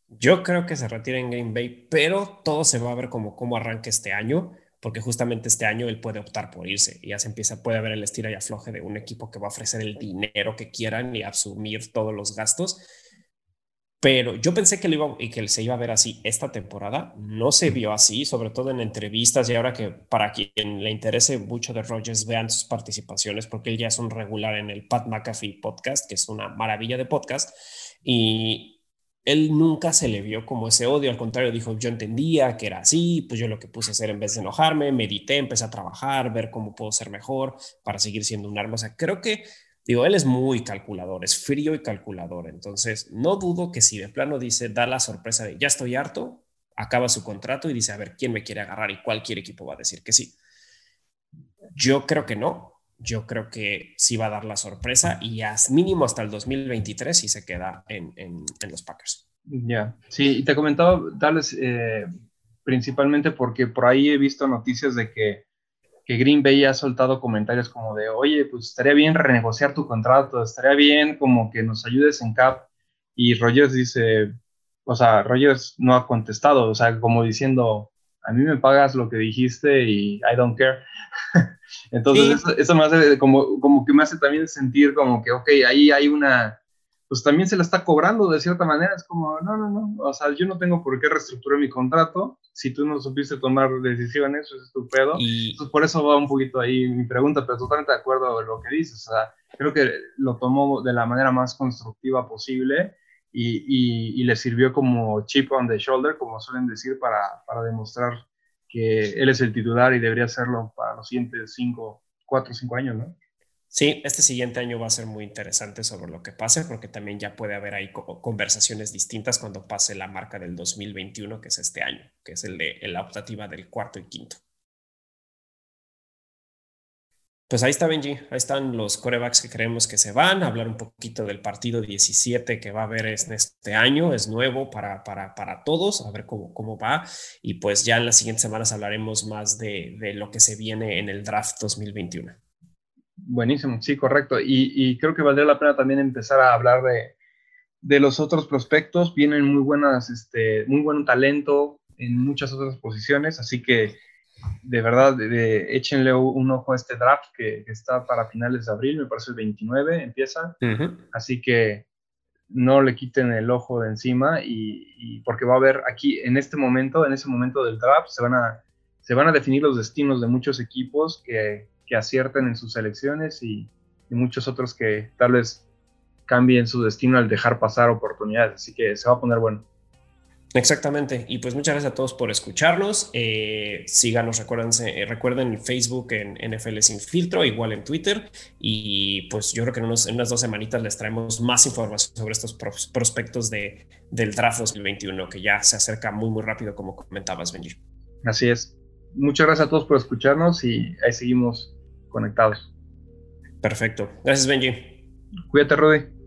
Yo creo que se retira en Green Bay, pero todo se va a ver como cómo arranca este año porque justamente este año él puede optar por irse y ya se empieza, puede haber el estira y afloje de un equipo que va a ofrecer el dinero que quieran y asumir todos los gastos. Pero yo pensé que, lo iba, y que se iba a ver así esta temporada. No se vio así, sobre todo en entrevistas y ahora que para quien le interese mucho de Rogers, vean sus participaciones porque él ya es un regular en el Pat McAfee podcast, que es una maravilla de podcast. Y, él nunca se le vio como ese odio, al contrario, dijo, yo entendía que era así, pues yo lo que puse a hacer en vez de enojarme, medité, empecé a trabajar, ver cómo puedo ser mejor para seguir siendo un arma. O sea, creo que, digo, él es muy calculador, es frío y calculador, entonces no dudo que si de plano dice, da la sorpresa de, ya estoy harto, acaba su contrato y dice, a ver, ¿quién me quiere agarrar? Y cualquier equipo va a decir que sí. Yo creo que no, yo creo que sí va a dar la sorpresa y mínimo hasta el 2023 si se queda en, en, los Packers. Ya, sí, y te comentaba, Dallas, eh, principalmente porque por ahí he visto noticias de que, que, Green Bay ha soltado comentarios como de, oye, pues estaría bien renegociar tu contrato, estaría bien como que nos ayudes en CAP. Y Rogers dice, o sea, Rogers no ha contestado, o sea, como diciendo, a mí me pagas lo que dijiste y I don't care. Entonces, eso, me hace como, como que me hace también sentir como que, ok, ahí hay una, pues también se la está cobrando de cierta manera. Es como, no, no, no, o sea, yo no tengo por qué reestructurar mi contrato. Si tú no supiste tomar decisiones, eso es estupendo. Y Entonces, por eso va un poquito ahí mi pregunta, pero totalmente de acuerdo con lo que dices. O sea, creo que lo tomó de la manera más constructiva posible. Y, y, y, le sirvió como chip on the shoulder, como suelen decir, para, para demostrar que él es el titular y debería serlo para los siguientes cinco, cuatro o cinco años, ¿no? Sí, este siguiente año va a ser muy interesante sobre lo que pase, porque también ya puede haber ahí conversaciones distintas cuando pase la marca del 2021, que es este año, que es el de la optativa del cuarto y quinto. Pues ahí está Benji, ahí están los corebacks que creemos que se van, hablar un poquito del partido 17 que va a haber en este año, es nuevo para, para, para todos, a ver cómo, cómo va y pues ya en las siguientes semanas hablaremos más de, de lo que se viene en el draft 2021. Buenísimo, sí, correcto. Y, y, creo que valdría la pena también empezar a hablar de, de los otros prospectos. Vienen muy buenas, este, muy buen talento en muchas otras posiciones, así que de verdad, de, échenle un ojo a este draft que, está para finales de abril, me parece el 29 empieza. Así que no le quiten el ojo de encima y, porque va a haber aquí, en este momento, en ese momento del draft, se van a, se van a definir los destinos de muchos equipos que, que acierten en sus elecciones y, y muchos otros que tal vez cambien su destino al dejar pasar oportunidades. Así que se va a poner bueno. Exactamente. Y pues muchas gracias a todos por escucharnos. Eh, síganos, recuérdense, eh, recuerden Facebook en NFL Sin Filtro, igual en Twitter. Y pues yo creo que en, unas dos semanitas les traemos más información sobre estos prospectos de, del draft 2021, que ya se acerca muy, muy rápido, como comentabas, Benji. Así es. Muchas gracias a todos por escucharnos y ahí seguimos conectados. Perfecto. Gracias, Benji. Cuídate, Rudy.